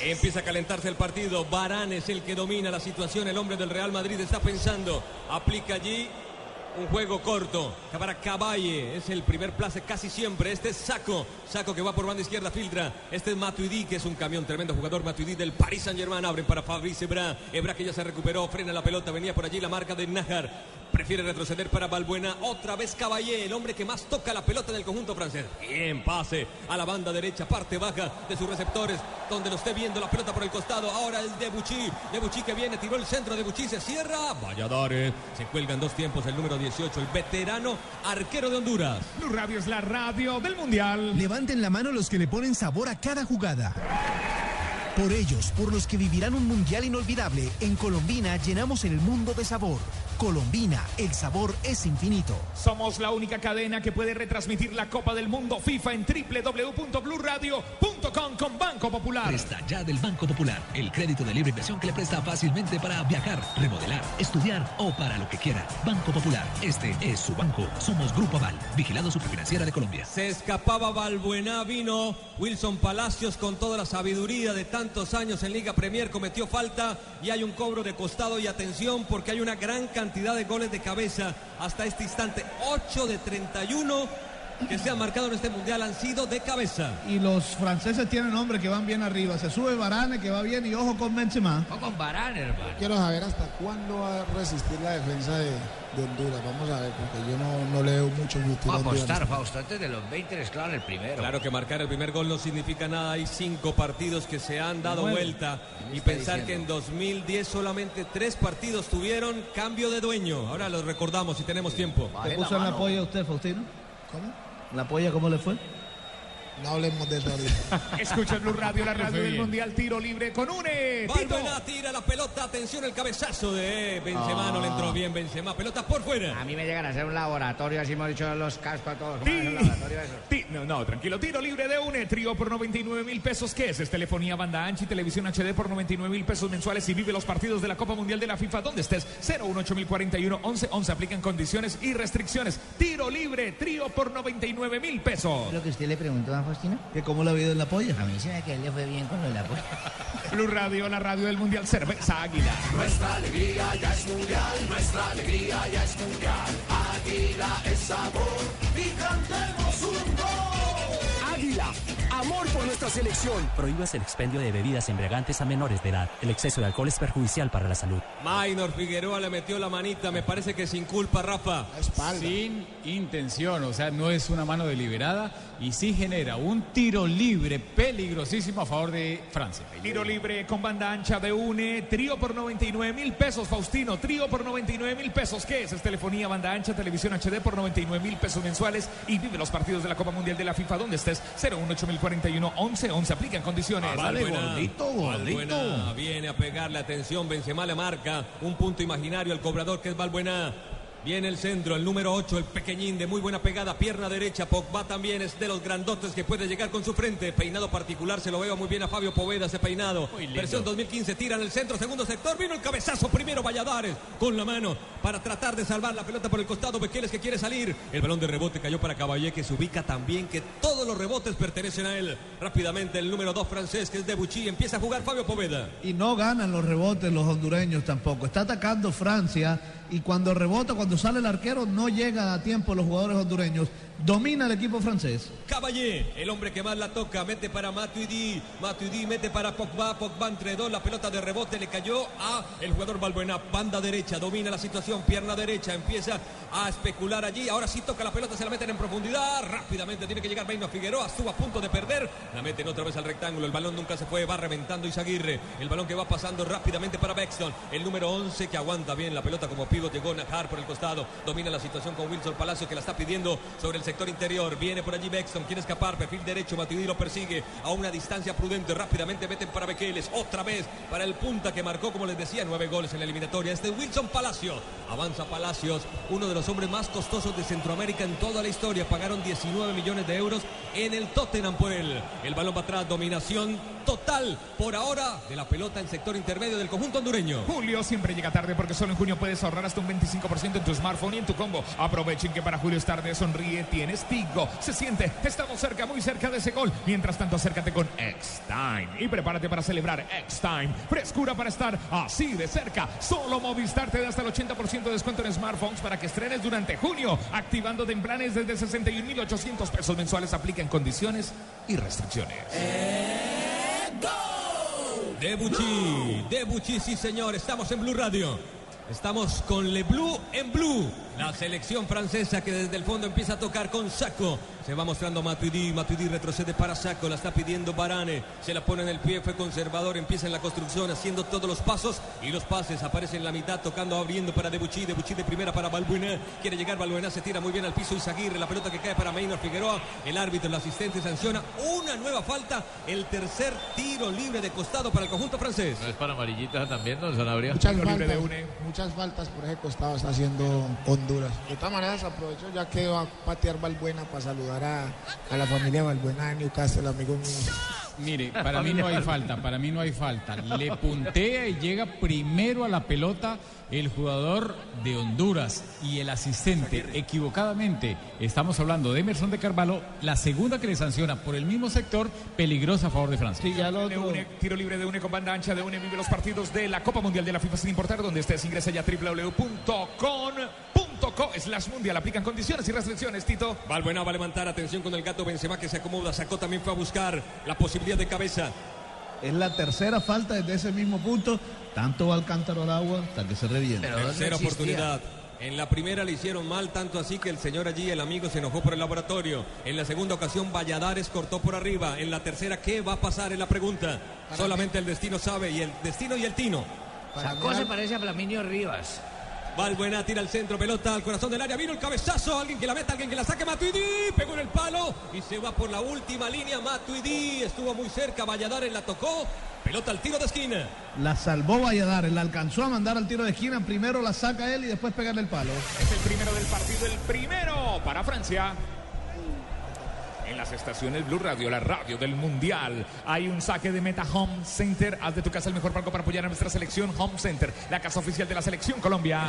Empieza a calentarse el partido. Barán es el que domina la situación. El hombre del Real Madrid está pensando. Aplica allí un juego corto. Para Caballe. Es el primer place casi siempre. Este es Saco. Saco que va por banda izquierda, filtra. Este es Matuidi, que es un camión. Tremendo jugador. Matuidi del Paris Saint Germain. Abren para Fabrice Ebra. Ebra que ya se recuperó. Frena la pelota. Venía por allí la marca de Najar. Prefiere retroceder para Balbuena. Otra vez Caballé, el hombre que más toca la pelota en el conjunto francés. Bien, pase a la banda derecha, parte baja de sus receptores, donde lo esté viendo la pelota por el costado. Ahora el Debuchy. Debuchy que viene, tiró el centro. Debuchy se cierra. Valladares. Se cuelgan dos tiempos el número 18, el veterano arquero de Honduras. Blue Radio es la radio del Mundial. Levanten la mano los que le ponen sabor a cada jugada. Por ellos, por los que vivirán un mundial inolvidable, en Colombina llenamos el mundo de sabor. Colombina, el sabor es infinito. Somos la única cadena que puede retransmitir la Copa del Mundo FIFA en www.bluradio.com con Banco Popular. Presta ya del Banco Popular, el crédito de libre inversión que le presta fácilmente para viajar, remodelar, estudiar o para lo que quiera. Banco Popular, este es su banco. Somos Grupo Aval, vigilado superfinanciera de Colombia. Se escapaba Balbuena, vino Wilson Palacios con toda la sabiduría de tantos años en Liga Premier, cometió falta y hay un cobro de costado y atención porque hay una gran cantidad de goles de cabeza hasta este instante. 8 de 31 que se han marcado en este mundial han sido de cabeza. Y los franceses tienen hombres que van bien arriba. Se sube Varane, que va bien, y ojo con Benzema. con Barán, hermano. Quiero saber hasta cuándo va a resistir la defensa de, de Honduras. Vamos a ver, porque yo no, no le veo mucho futuro. a Honduras. Apostar, Fausto, antes de los 20 es claro el primero. Claro que marcar el primer gol no significa nada. Hay cinco partidos que se han dado vuelta. Y pensar que en 2010 solamente tres partidos tuvieron cambio de dueño. Ahora los recordamos si tenemos tiempo. ¿Te puso en la polla usted, Faustino? ¿Cómo? ¿La polla cómo le fue? No hablemos de eso ahorita. Escucha Blue Radio, la radio del. Mundial, tiro libre con une. Tito. Balbuena tira la pelota, atención el cabezazo de Benzema, no le entró bien Benzema, pelota por fuera. A mí me llegan a hacer un laboratorio, así hemos dicho los cascos a todos. No, no, tranquilo. Tiro libre de UNE. Trío por 99 mil pesos. ¿Qué es? Es telefonía, banda ancha y televisión HD por 99 mil pesos mensuales. Y vive los partidos de la Copa Mundial de la FIFA donde estés. 018041 11 11. Aplican condiciones y restricciones. Tiro libre. Trío por 99 mil pesos. ¿Lo que usted le preguntó a Faustino? ¿Que cómo le ha ido en la polla? A mí se me que él le fue bien con lo de la polla. Blue Radio, la radio del Mundial. Cerveza Águila. Nuestra alegría ya es mundial, nuestra alegría ya es mundial. Águila es sabor y cantemos un gol. Amor por nuestra selección. Prohíbas el expendio de bebidas embriagantes a menores de edad. El exceso de alcohol es perjudicial para la salud. Maynor Figueroa le metió la manita, me parece que sin culpa, Rafa. Sin intención, o sea, no es una mano deliberada y sí genera un tiro libre peligrosísimo a favor de Francia. Tiro libre con banda ancha de UNE. Trío por 99 mil pesos, Faustino. Trío por 99 mil pesos. ¿Qué es? Es telefonía, banda ancha, televisión HD por 99 mil pesos mensuales. Y vive los partidos de la Copa Mundial de la FIFA donde estés. 018041 11 11. Aplican condiciones. Balbuena, Balbuena viene a pegarle atención, Benzema le marca un punto imaginario al cobrador que es Balbuena. Viene el centro, el número 8, el pequeñín de muy buena pegada, pierna derecha. Pogba también es de los grandotes que puede llegar con su frente. Peinado particular, se lo veo muy bien a Fabio Poveda ese peinado. Versión 2015, tira en el centro, segundo sector. Vino el cabezazo primero Valladares con la mano para tratar de salvar la pelota por el costado. Bequeles que quiere salir. El balón de rebote cayó para Caballé que se ubica también, que todos los rebotes pertenecen a él. Rápidamente el número 2 francés que es de Bucci empieza a jugar Fabio Poveda. Y no ganan los rebotes los hondureños tampoco. Está atacando Francia y cuando rebota, cuando sale el arquero, no llega a tiempo los jugadores hondureños. Domina el equipo francés. Caballé, el hombre que más la toca, mete para Matuidi, Matuidi mete para Pogba, Pogba entre dos, la pelota de rebote le cayó a el jugador Balbuena, banda derecha, domina la situación, pierna derecha, empieza a especular allí, ahora sí toca la pelota, se la meten en profundidad, rápidamente tiene que llegar Beino Figueroa, estuvo a punto de perder, la meten otra vez al rectángulo, el balón nunca se fue, va reventando Izaguirre, el balón que va pasando rápidamente para Bexton, el número 11 que aguanta bien la pelota como pívot, llegó Najar por el costado, domina la situación con Wilson Palacio que la está pidiendo sobre el sector interior, viene por allí Bexton, quiere escapar, perfil derecho, Matuidi lo persigue a una distancia prudente, rápidamente meten para Bequeles, otra vez para el punta que marcó, como les decía, nueve goles en la eliminatoria, este Wilson Palacio, avanza Palacios, uno de los hombres más costosos de Centroamérica en toda la historia, pagaron 19 millones de euros en el Tottenham por él, el balón va atrás, dominación total por ahora de la pelota en sector intermedio del conjunto hondureño. Julio siempre llega tarde porque solo en junio puedes ahorrar hasta un 25% en tu smartphone y en tu combo. Aprovechen que para Julio es tarde, sonríe, tienes Tigo. Se siente, estamos cerca, muy cerca de ese gol. Mientras tanto, acércate con X-Time y prepárate para celebrar X-Time. Frescura para estar así de cerca. Solo Movistar te da hasta el 80% de descuento en smartphones para que estrenes durante junio, activándote en planes desde 61.800 pesos mensuales. Aplica en condiciones y restricciones. Debuchy, Debuchy, sí señor, estamos en Blue Radio. Estamos con Le Blue en Blue. La selección francesa que desde el fondo empieza a tocar con Saco. Se va mostrando Matuidi. Matuidi retrocede para Saco. La está pidiendo Barane. Se la pone en el pie. Fue conservador. Empieza en la construcción haciendo todos los pasos y los pases. Aparece en la mitad tocando, abriendo para Debuchy. Debuchy de primera para Balbuena. Quiere llegar Balbuena. Se tira muy bien al piso. Izaguirre. La pelota que cae para Maynor Figueroa. El árbitro, el asistente sanciona una nueva falta. El tercer tiro libre de costado para el conjunto francés. ¿No es para amarillitas también, don Sanabria? Muchas faltas, muchas faltas por ese costado está haciendo Honduras. De todas maneras aprovecho ya que va a patear Balbuena para saludar a, a la familia Balbuena de Newcastle, amigos míos. Mire, para mí no hay falta, para mí no hay falta. Le puntea y llega primero a la pelota el jugador de Honduras y el asistente equivocadamente. Estamos hablando de Emerson de Carvalho, la segunda que le sanciona por el mismo sector, peligrosa a favor de Francia. De une, tiro libre de une con banda ancha de une vive los partidos de la Copa Mundial de la FIFA sin importar donde estés ingresa ya www.con.co slash mundial aplican condiciones y restricciones Tito Valbuena va a levantar atención con el gato Benzema que se acomoda sacó también fue a buscar la posibilidad de cabeza Es la tercera falta desde ese mismo punto. Tanto va al cántaro al agua hasta que se revienta. tercera oportunidad en la primera le hicieron mal, tanto así que el señor allí, el amigo, se enojó por el laboratorio. En la segunda ocasión, Valladares cortó por arriba. En la tercera, ¿qué va a pasar? Es la pregunta. Solamente el destino sabe, y el destino y el tino. Sacó se parece a Flaminio Rivas. Valbuena tira al centro, pelota al corazón del área, vino el cabezazo, alguien que la meta, alguien que la saque, Matuidi, pegó en el palo y se va por la última línea, Matuidi, estuvo muy cerca, Valladares la tocó, pelota al tiro de esquina. La salvó Valladares, la alcanzó a mandar al tiro de esquina, primero la saca él y después pegarle el palo. Es el primero del partido, el primero para Francia. En las estaciones Blue Radio, la radio del Mundial. Hay un saque de meta Home Center. Haz de tu casa el mejor palco para apoyar a nuestra selección Home Center, la casa oficial de la selección Colombia.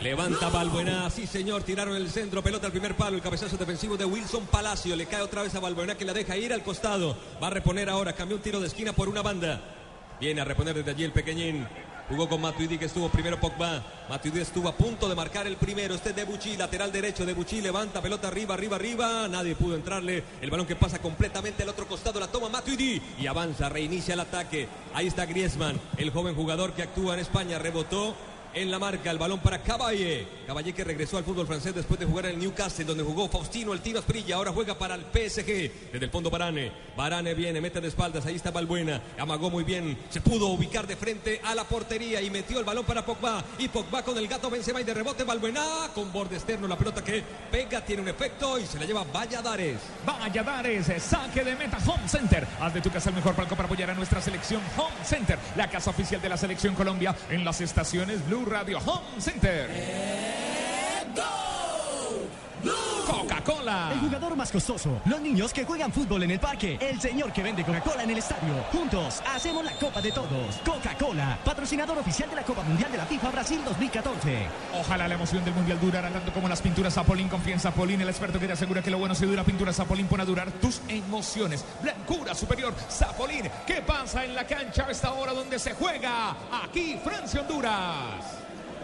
Levanta Balbuena, sí señor, tiraron el centro, pelota al primer palo, el cabezazo defensivo de Wilson Palacio, le cae otra vez a Balbuena que la deja ir al costado, va a reponer ahora, cambió un tiro de esquina por una banda, viene a reponer desde allí el pequeñín, jugó con Matuidi que estuvo primero Pogba, Matuidi estuvo a punto de marcar el primero, este es Debuchy, lateral derecho, Debuchy levanta pelota arriba, arriba, arriba, nadie pudo entrarle, el balón que pasa completamente al otro costado, la toma Matuidi y avanza, reinicia el ataque, ahí está Griezmann, el joven jugador que actúa en España, rebotó, en la marca, el balón para Caballé. Caballé que regresó al fútbol francés después de jugar en el Newcastle, donde jugó Faustino, el tiro. Ahora juega para el PSG. Desde el fondo Barane. Barane viene, mete de espaldas. Ahí está Balbuena. Amagó muy bien. Se pudo ubicar de frente a la portería y metió el balón para Pogba. Y Pogba con el gato Benzema y de rebote Balbuena con borde externo. La pelota que pega, tiene un efecto y se la lleva Valladares. Valladares, saque de meta Home Center. Haz de tu casa el mejor palco para apoyar a nuestra selección Home Center, la casa oficial de la selección Colombia en las estaciones Blue Radio Home Center. Coca-Cola. El jugador más costoso. Los niños que juegan fútbol en el parque. El señor que vende Coca-Cola en el estadio. Juntos hacemos la Copa de Todos. Coca-Cola, patrocinador oficial de la Copa Mundial de la FIFA Brasil 2014. Ojalá la emoción del mundial durara tanto como las pinturas Zapolín. Confía en Zapolín, el experto que te asegura que lo bueno se dura. Pintura Zapolín pone a durar tus emociones. Blancura superior Zapolín. ¿Qué pasa en la cancha a esta hora donde se juega? Aquí, Francia-Honduras.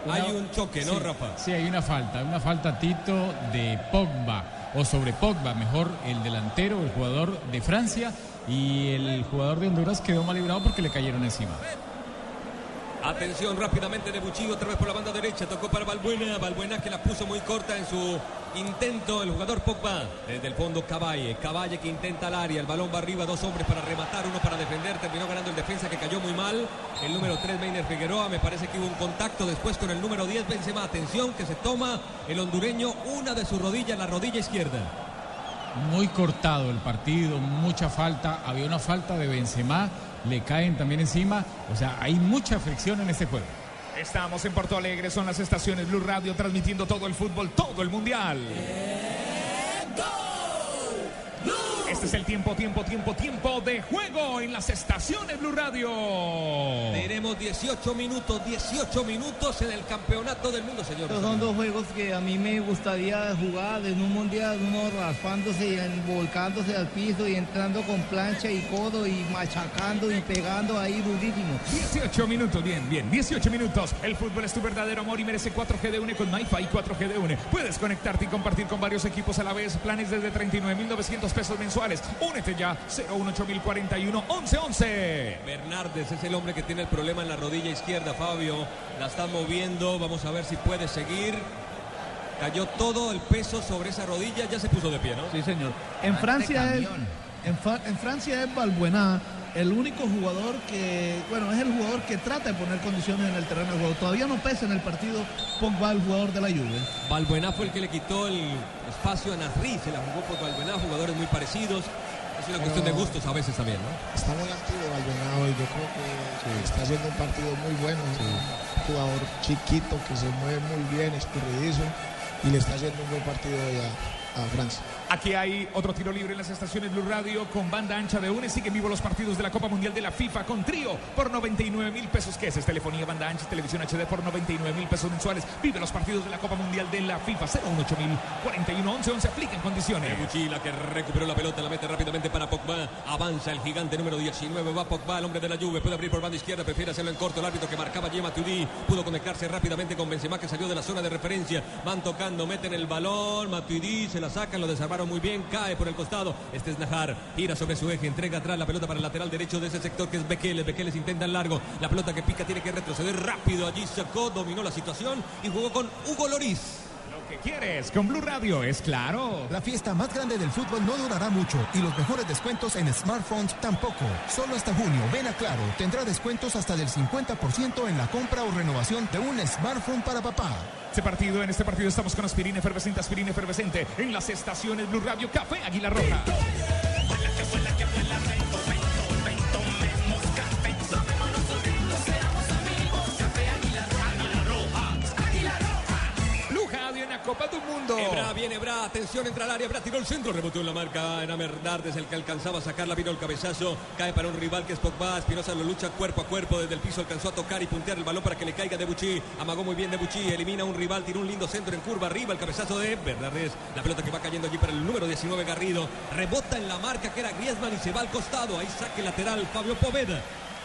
Hay un choque, ¿no, Sí, Rafa? Sí, hay una falta, una falta Tito de Pogba, o sobre Pogba, mejor el delantero, el jugador de Francia, y el jugador de Honduras quedó mal librado porque le cayeron encima. Atención rápidamente de Buchillo, otra vez por la banda derecha, tocó para Balbuena, Balbuena que la puso muy corta en su intento, el jugador Pogba, desde el fondo Caballe, Caballe que intenta el área, el balón va arriba, dos hombres para rematar, uno para defender, terminó ganando el defensa que cayó muy mal, el número 3 Meiner Figueroa, me parece que hubo un contacto después con el número 10 Benzema, atención que se toma el hondureño una de sus rodillas, la rodilla izquierda. Muy cortado el partido, mucha falta, había una falta de Benzema, le caen también encima, o sea, hay mucha fricción en este juego. Estamos en Porto Alegre, son las estaciones Blue Radio transmitiendo todo el fútbol, todo el mundial. Este es el tiempo, tiempo, tiempo, tiempo de juego en las estaciones Blue Radio. Tenemos 18 minutos, 18 minutos en el campeonato del mundo, señor. Estos son dos juegos que a mí me gustaría jugar en un mundial, uno raspándose y volcándose al piso y entrando con plancha y codo y machacando y pegando ahí durísimo. 18 minutos, bien, bien, 18 minutos. El fútbol es tu verdadero amor y merece 4G de UNE con MyFi 4G de UNE. Puedes conectarte y compartir con varios equipos a la vez. Planes desde 39.900 pesos mensuales. Únete ya, 018041 1111. Bernardes es el hombre que tiene el problema en la rodilla izquierda, Fabio. La está moviendo, vamos a ver si puede seguir. Cayó todo el peso sobre esa rodilla, ya se puso de pie, ¿no? Sí, señor. En Francia es, en Francia es Balbuena el único jugador que, bueno, es el jugador que trata de poner condiciones en el terreno de juego. Todavía no pesa en el partido Pogba, el jugador de la Juve. Balbuena fue el que le quitó el espacio a Nasri, se la jugó por Balbuena, jugadores muy parecidos. Es una cuestión de gustos a veces también, ¿no? Está muy activo Valbuena hoy, yo creo que está haciendo un partido muy bueno, un jugador chiquito que se mueve muy bien, escurridizo y le está haciendo un buen partido hoy a, a Francia. Aquí hay otro tiro libre en las estaciones Blue Radio con banda ancha de UNE. Siguen vivo los partidos de la Copa Mundial de la FIFA con trío por 99 mil pesos. ¿Qué es? Telefonía, banda ancha, televisión HD por 99 mil pesos mensuales. Vive los partidos de la Copa Mundial de la FIFA 018 mil 41 11 11. Aplica en condiciones. Buchila que recuperó la pelota, la mete rápidamente para Pogba. Avanza el gigante número 19. Va Pogba, el hombre de la Juve. Puede abrir por banda izquierda, prefiere hacerlo en corto. El árbitro que marcaba Yema Tudí pudo conectarse rápidamente con Benzema que salió de la zona de referencia. Van tocando, meten el balón. Matuidi se la sacan, lo desarmaron muy bien. Cae por el costado. Este es Najar. Gira sobre su eje, entrega atrás la pelota para el lateral derecho de ese sector que es Bekeles. Bekeles intenta en largo. La pelota que pica tiene que retroceder rápido. Allí sacó, dominó la situación y jugó con Hugo Loris. ¿Qué quieres? Con Blue Radio es claro. La fiesta más grande del fútbol no durará mucho y los mejores descuentos en smartphones tampoco. Solo hasta junio, ven a Claro, tendrá descuentos hasta del 50% en la compra o renovación de un smartphone para papá. Este partido, en este partido estamos con aspirina efervescente, aspirina efervescente en las estaciones Blue Radio Café Águila Roja. Copa del Mundo. Ebra, viene Ebra, atención, entra al área, Ebra tiró el centro, rebotó en la marca, era Bernardes el que alcanzaba a sacarla, vino el cabezazo, cae para un rival que es Pogba, Espinosa lo lucha cuerpo a cuerpo, desde el piso alcanzó a tocar y puntear el balón para que le caiga de Bucci, amagó muy bien de Bucci, elimina a un rival, tiró un lindo centro en curva arriba, el cabezazo de Bernardes, la pelota que va cayendo allí para el número 19 Garrido, rebota en la marca que era Griezmann y se va al costado, ahí saque lateral Fabio Poveda.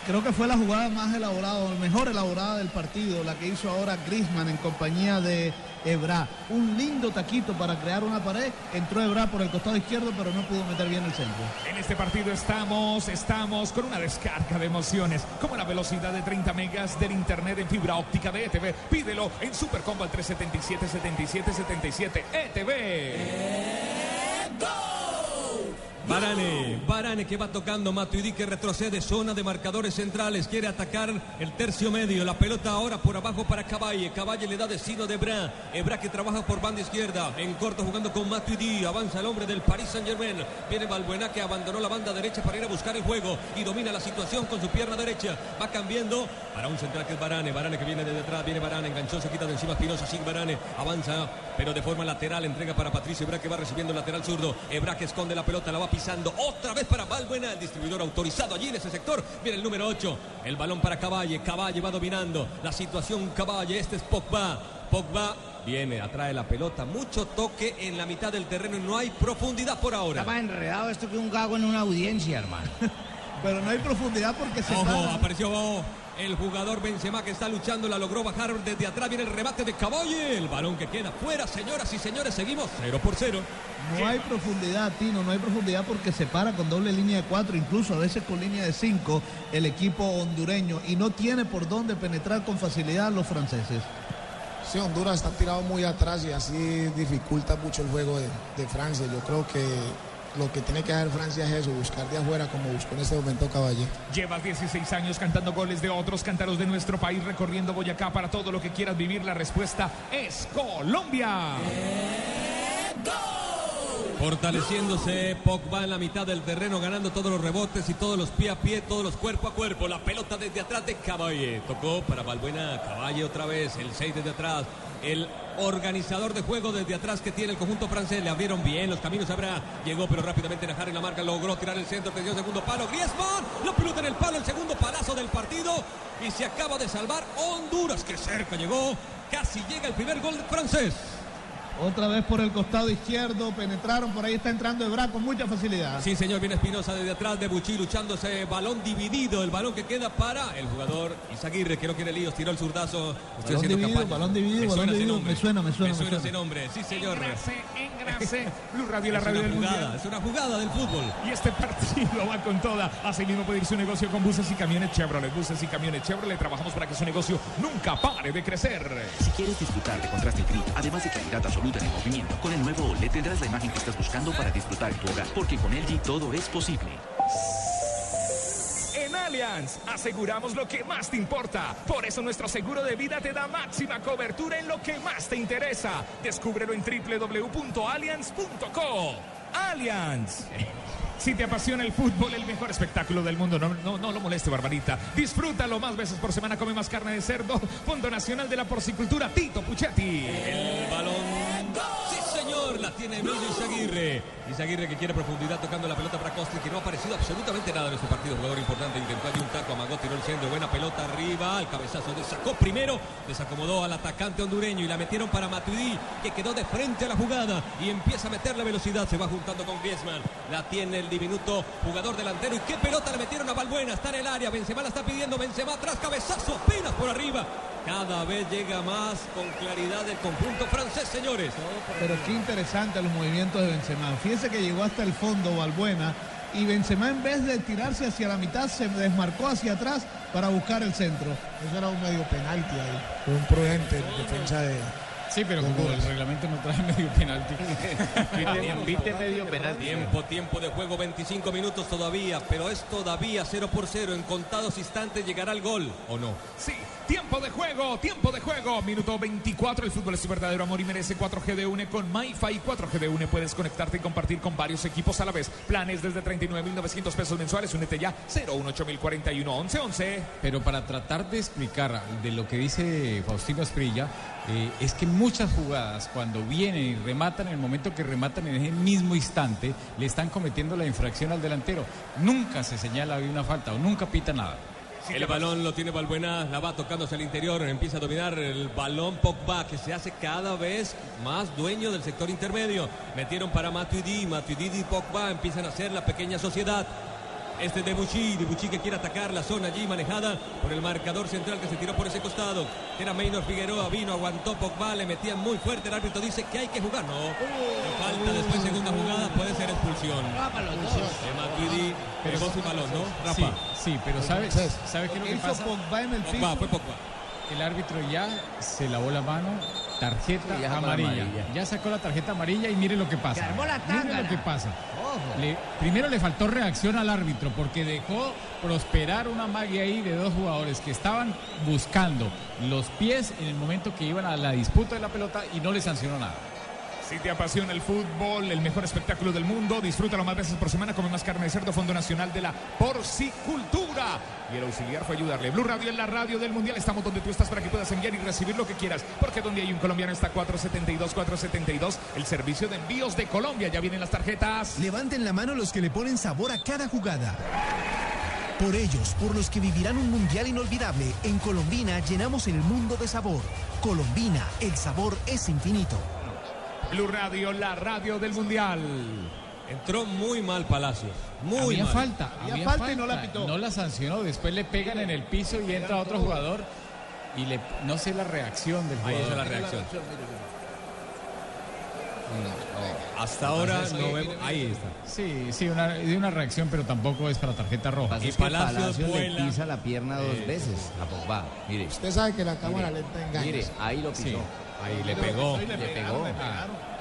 Creo que fue la jugada más elaborada, o mejor elaborada del partido, la que hizo ahora Griezmann en compañía de Ebra. Un lindo taquito para crear una pared. Entró Ebra por el costado izquierdo, pero no pudo meter bien el centro. En este partido estamos, estamos con una descarga de emociones, como la velocidad de 30 megas del internet en fibra óptica de ETV. Pídelo en Supercombo al 377 77 77 ETV. Barane, Barane que va tocando Matuidi que retrocede, zona de marcadores centrales, quiere atacar el tercio medio, la pelota ahora por abajo para Caballe, Caballe le da destino de Ebra, Ebra que trabaja por banda izquierda, en corto jugando con Matuidi, avanza el hombre del Paris Saint Germain, viene Balbuena que abandonó la banda derecha para ir a buscar el juego y domina la situación con su pierna derecha, va cambiando para un central que es Barane, Barane que viene desde atrás, viene Barane, enganchó, se quita de encima Espinosa, sigue Barane, avanza, pero de forma lateral, entrega para Patricio Ebra que va recibiendo el lateral zurdo, Ebra que esconde la pelota, la va pisando otra vez para Balbuena, el distribuidor autorizado allí en ese sector. Viene el número 8, el balón para Caballe, Caballe va dominando la situación Caballe, este es Pogba, Pogba viene, atrae la pelota, mucho toque en la mitad del terreno y no hay profundidad por ahora. Está más enredado esto que un gago en una audiencia, hermano. Pero no hay profundidad porque se Ojo, para. apareció el jugador Benzema que está luchando, la logró bajar desde atrás, viene el remate de Caballe, el balón que queda fuera, señoras y señores, seguimos 0 por 0. No hay profundidad, Tino, no hay profundidad porque se para con doble línea de cuatro, incluso a veces con línea de cinco, el equipo hondureño y no tiene por dónde penetrar con facilidad los franceses. Sí, Honduras está tirado muy atrás y así dificulta mucho el juego de, de Francia. Yo creo que lo que tiene que hacer Francia es eso, buscar de afuera como buscó en este momento Caballé. Llevas 16 años cantando goles de otros cántaros de nuestro país, recorriendo Boyacá para todo lo que quieras vivir. La respuesta es Colombia. Fortaleciéndose Pogba en la mitad del terreno, ganando todos los rebotes y todos los pie a pie, todos los cuerpo a cuerpo. La pelota desde atrás de Caballe. Tocó para Balbuena. Caballe otra vez. El 6 desde atrás. El organizador de juego desde atrás que tiene el conjunto francés. Le abrieron bien los caminos. Habrá. Llegó, pero rápidamente Najar en la marca. Logró tirar el centro. El segundo palo. Griezmann. La pelota en el palo. El segundo palazo del partido. Y se acaba de salvar Honduras. Que cerca llegó. Casi llega el primer gol francés. Otra vez por el costado izquierdo, penetraron, por ahí está entrando Ebra con mucha facilidad. Sí, señor, viene Espinosa desde atrás de Buchi luchándose balón dividido, el balón que queda para el jugador Izaguirre, que no quiere líos, tiró el zurdazo. Estoy Balón dividido, campaña. balón dividido, Me balón suena ese dividido, nombre. me suena, me suena, Me me suena ese nombre, sí, señor. Engrase, engrase. Blue Radio, la Es radio una del jugada, Mundial. es una jugada del fútbol. Y este partido va con toda. Asimismo puede ir su negocio con buses y camiones Chevrolet. Buses y camiones Chevrolet. Trabajamos para que su negocio nunca pare de crecer. Si quieres disfrutar de contraste gris, además de claridad absoluta movimiento, con el nuevo OLED tendrás la imagen que estás buscando para disfrutar en tu hogar, porque con LG todo es posible. En Allianz aseguramos lo que más te importa. Por eso nuestro seguro de vida te da máxima cobertura en lo que más te interesa. Descúbrelo en www.allianz.co. Allianz. Si te apasiona el fútbol, el mejor espectáculo del mundo, no, no, no lo moleste, Barbarita. Disfrútalo más veces por semana, come más carne de cerdo. Fondo Nacional de la Porcicultura, Tito Puchetti. El balón. Sí, señor, la tiene Emilio Izaguirre. Izaguirre que quiere profundidad tocando la pelota para Costa, que no ha aparecido absolutamente nada en este partido. Jugador importante, intentó allí un taco, amagó, tiró el centro, buena pelota arriba, al cabezazo de sacó primero, desacomodó al atacante hondureño y la metieron para Matuidi, que quedó de frente a la jugada y empieza a meter la velocidad, se va juntando con Griezmann. La tiene el diminuto jugador delantero y qué pelota le metieron a Balbuena, está en el área, Benzema la está pidiendo, Benzema atrás, cabezazo apenas por arriba. Cada vez llega más con claridad el conjunto francés, señores. Pero qué interesante los movimientos de Benzema. Fíjese que llegó hasta el fondo Balbuena y Benzema en vez de tirarse hacia la mitad se desmarcó hacia atrás para buscar el centro. Eso era un medio penalti ahí. Fue un prudente en defensa de. Sí, pero como el reglamento no trae medio penalti. Pite medio penalti. Tiempo, tiempo de juego, 25 minutos todavía, pero es todavía 0 por 0. En contados instantes llegará el gol, ¿o no? Sí, tiempo de juego, tiempo de juego. Minuto 24. El fútbol es su verdadero amor y merece 4G de UNE con MyFi. 4G de UNE puedes conectarte y compartir con varios equipos a la vez. Planes desde 39.900 pesos mensuales. Únete ya 018.041 Pero para tratar de explicar de lo que dice Faustino Asprilla, eh, es que muchas jugadas cuando vienen y rematan, en el momento que rematan en ese mismo instante, le están cometiendo la infracción al delantero. Nunca se señala una falta o nunca pita nada. El balón lo tiene Balbuena, la va tocándose al interior, empieza a dominar el balón Pogba, que se hace cada vez más dueño del sector intermedio. Metieron para Matuidi, Matuidi y Pogba empiezan a hacer la pequeña sociedad. Este de Buchi, de Buchi que quiere atacar la zona allí manejada por el marcador central que se tiró por ese costado. Era Maynor Figueroa, vino, aguantó Pogba, le metían muy fuerte. El árbitro dice que hay que jugar. No, Le falta después segunda jugada, puede ser expulsión. De pero sin balón, ¿no? Rafa. Sí, sí, pero ¿sabes sabe qué es lo que Hizo pasa? Pogba en el Pogba, piso. fue Pogba. El árbitro ya se lavó la mano, tarjeta Sí, amarilla. amarilla. Ya sacó la tarjeta amarilla y mire lo que pasa. Se armó la Mire lo que pasa. Le- primero le faltó reacción al árbitro porque dejó prosperar una magia ahí de dos jugadores que estaban buscando los pies en el momento que iban a la disputa de la pelota y no le sancionó nada. Si te apasiona el fútbol, el mejor espectáculo del mundo, disfrútalo más veces por semana. Come más carne de cerdo, Fondo Nacional de la Porcicultura. Y el auxiliar fue ayudarle. Blue Radio en la radio del Mundial. Estamos donde tú estás para que puedas enviar y recibir lo que quieras. Porque donde hay un colombiano está 472, 472. El servicio de envíos de Colombia. Ya vienen las tarjetas. Levanten la mano los que le ponen sabor a cada jugada. Por ellos, por los que vivirán un mundial inolvidable, en Colombina llenamos el mundo de sabor. Colombina, el sabor es infinito. Blue Radio, la radio del Mundial. Entró muy mal Palacios. Muy había mal. falta, había, falta, no la sancionó. Después le pegan en el piso y entra otro jugador y le, no sé la reacción del Ahí jugador. es la reacción. Hasta ahora no vemos. Ahí está. Sí, sí, una, de una reacción, pero tampoco es para tarjeta roja. Que Palacios le pisa la pierna dos Eh, veces a Pogba. Mire. Usted sabe que la cámara Mire, lenta engaña. Mire, ahí lo pisó. Sí, ahí le pegó. Le pegó.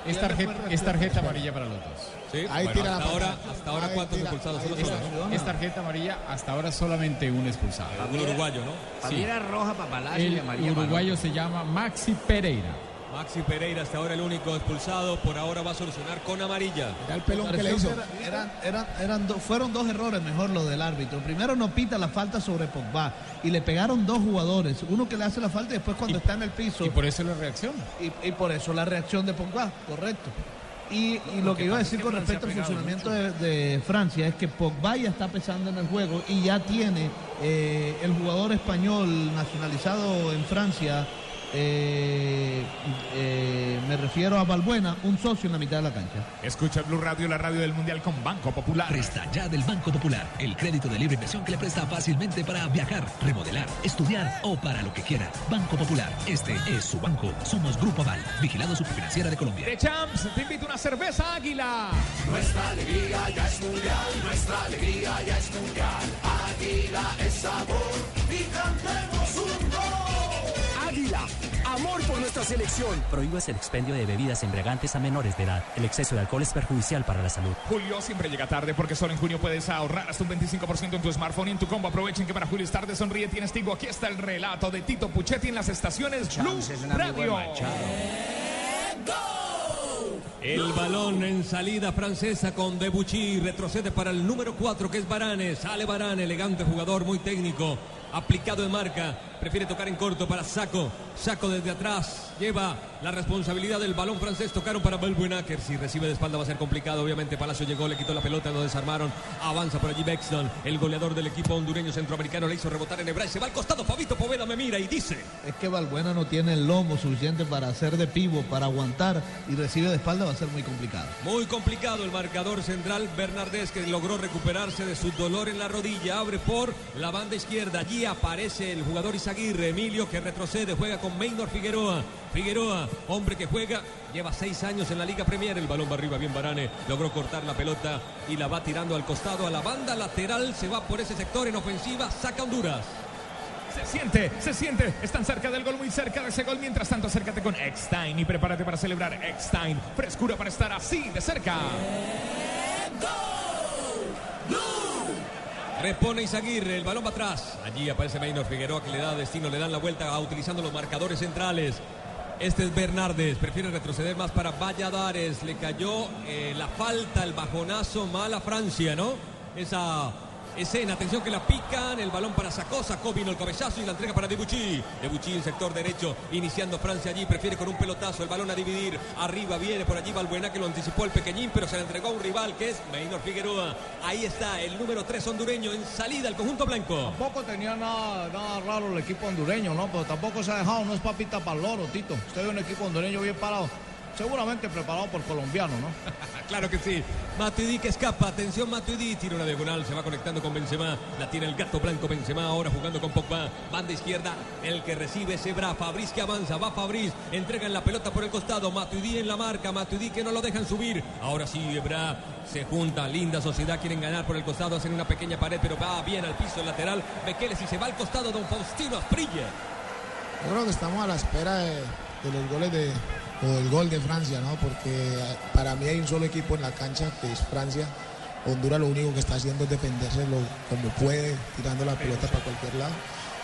Es tarjeta, es tarjeta amarilla para los dos. Sí, Ahí bueno, tira la hasta ahora, hasta ahora Ahí cuántos tira, expulsados, uno tira. solo. Es tarjeta amarilla, hasta ahora solamente un expulsado. Un uruguayo, ¿no? Para mí era roja para Palacio y El amarilla para uruguayo otro. se llama Maxi Pereira. Maxi Pereira hasta ahora el único expulsado, por ahora va a solucionar con amarilla. Era el pelón que le hizo. era- eran- eran- eran do- fueron dos errores mejor lo del árbitro. Primero no pita la falta sobre Pogba y le pegaron dos jugadores. Uno que le hace la falta y después cuando está en el piso. Y por eso la reacción. Y, y por eso la reacción de Pogba, correcto. Y, y lo que iba a decir con respecto al funcionamiento de, de Francia es que Pogba ya está pesando en el juego y ya tiene eh, el jugador español nacionalizado en Francia, eh, eh, me refiero a Balbuena, un socio en la mitad de la cancha. Escucha Blue Radio, la radio del Mundial con Banco Popular. Presta ya del Banco Popular, el crédito de libre inversión que le presta fácilmente para viajar, remodelar, estudiar o para lo que quiera. Banco Popular, este es su banco. Somos Grupo Aval, vigilado Superfinanciera de Colombia. De Champs, te invito a una cerveza águila. Nuestra alegría ya es mundial, nuestra alegría ya es mundial. Águila es sabor y cantemos amor por nuestra selección. Prohíbas el expendio de bebidas embriagantes a menores de edad. El exceso de alcohol es perjudicial para la salud. Julio siempre llega tarde porque solo en junio puedes ahorrar hasta un 25% en tu smartphone y en tu combo. Aprovechen que para Julio es tarde, sonríe, tienes Tigo. Aquí está el relato de Tito Puchetti en las estaciones Blue Chance es de Radio. El balón en salida francesa con Debuchy. Retrocede para el número 4 que es Barane. Sale Barane, elegante jugador, muy técnico. Aplicado en marca. Prefiere tocar en corto para Saco. Saco desde atrás. Lleva la responsabilidad del balón francés. Tocaron para Belbuenaker. Si recibe de espalda va a ser complicado. Obviamente Palacio llegó, le quitó la pelota, lo desarmaron. Avanza por allí Bexton. El goleador del equipo hondureño centroamericano le hizo rebotar en Ebray. Se va al costado. Fabito Poveda me mira y dice. Es que Balbuena no tiene el lomo suficiente para hacer de pivo, para aguantar y recibe de espalda va a ser muy complicado. Muy complicado el marcador central Bernardés que logró recuperarse de su dolor en la rodilla. Abre por la banda izquierda. Allí aparece el jugador Izaguirre, Emilio, que retrocede, juega con Maynor Figueroa. Figueroa, hombre que juega, lleva seis años en la Liga Premier. El balón va arriba, bien Barane. Logró cortar la pelota y la va tirando al costado a la banda lateral. Se va por ese sector en ofensiva. Saca Honduras. Se siente, se siente. Están cerca del gol, muy cerca de ese gol. Mientras tanto, acércate con Eckstein y prepárate para celebrar Eckstein. Frescura para estar así de cerca. Repone Izaguirre, el balón va atrás. Allí aparece Maynor Figueroa que le da destino, le dan la vuelta utilizando los marcadores centrales. Este es Bernardes, prefiere retroceder más para Valladares. Le cayó eh, la falta, el bajonazo, mala Francia, ¿no? Esa escena, atención que la pican, el balón para Sacó, Sacó vino el cabezazo y la entrega para Debuchy. Debuchy en sector derecho, iniciando Francia allí, prefiere con un pelotazo el balón a dividir. Arriba viene por allí Balbuena que lo anticipó el pequeñín, pero se le entregó a un rival que es Maynor Figueroa. Ahí está el número 3 hondureño en salida al conjunto blanco. Tampoco tenía nada, nada raro el equipo hondureño, ¿no? Pero tampoco se ha dejado, no es papita para el loro, Tito. Usted ve un equipo hondureño bien parado. Seguramente preparado por colombiano, ¿no? claro que sí. Matuidi que escapa. Atención, Matuidi. Tira una diagonal. Se va conectando con Benzema. La tiene el gato blanco Benzema. Ahora jugando con Pogba. Banda izquierda. El que recibe Sebra. Fabriz que avanza. Va Fabriz. Entregan la pelota por el costado. Matuidi en la marca. Matuidi que no lo dejan subir. Ahora sí, Ebra se junta. Linda sociedad. Quieren ganar por el costado. Hacen una pequeña pared, pero va bien al piso lateral. Bequeles y se va al costado. Don Faustino Asprille. Yo creo que estamos a la espera de, de los goles de, o del gol de Francia, ¿no? Porque eh, para mí hay un solo equipo en la cancha que es Francia. Honduras lo único que está haciendo es defenderse lo- como puede, tirando la pelota para cualquier lado.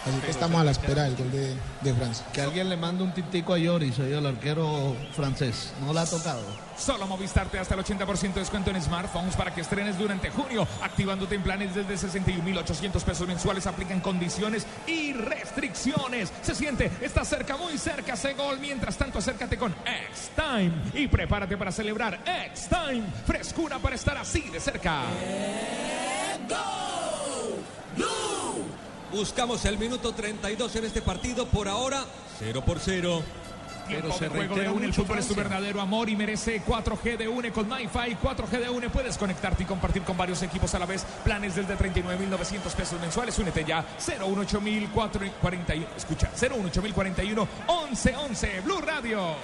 Así que estamos a la espera del gol de, de Francia. Que alguien le mande un tintico a Lloris, oye, el arquero francés. No la ha tocado. Solo Movistar te da hasta el 80% de descuento en smartphones para que estrenes durante junio, activándote en planes desde 61.800 pesos mensuales. Aplican condiciones y restricciones. Se siente, está cerca, muy cerca ese gol. Mientras tanto, acércate con X-Time y prepárate para celebrar X-Time. Frescura para estar así de cerca. Buscamos el minuto 32 en este partido. Por ahora, 0 por 0. Tiempo de juego de UNE, el fútbol es tu verdadero amor y merece 4G de UNE con MyFi. 4G de UNE puedes conectarte y compartir con varios equipos a la vez. Planes desde 39.900 pesos mensuales. Únete ya. 018041. Escucha, 018041 1111 Blue Radio.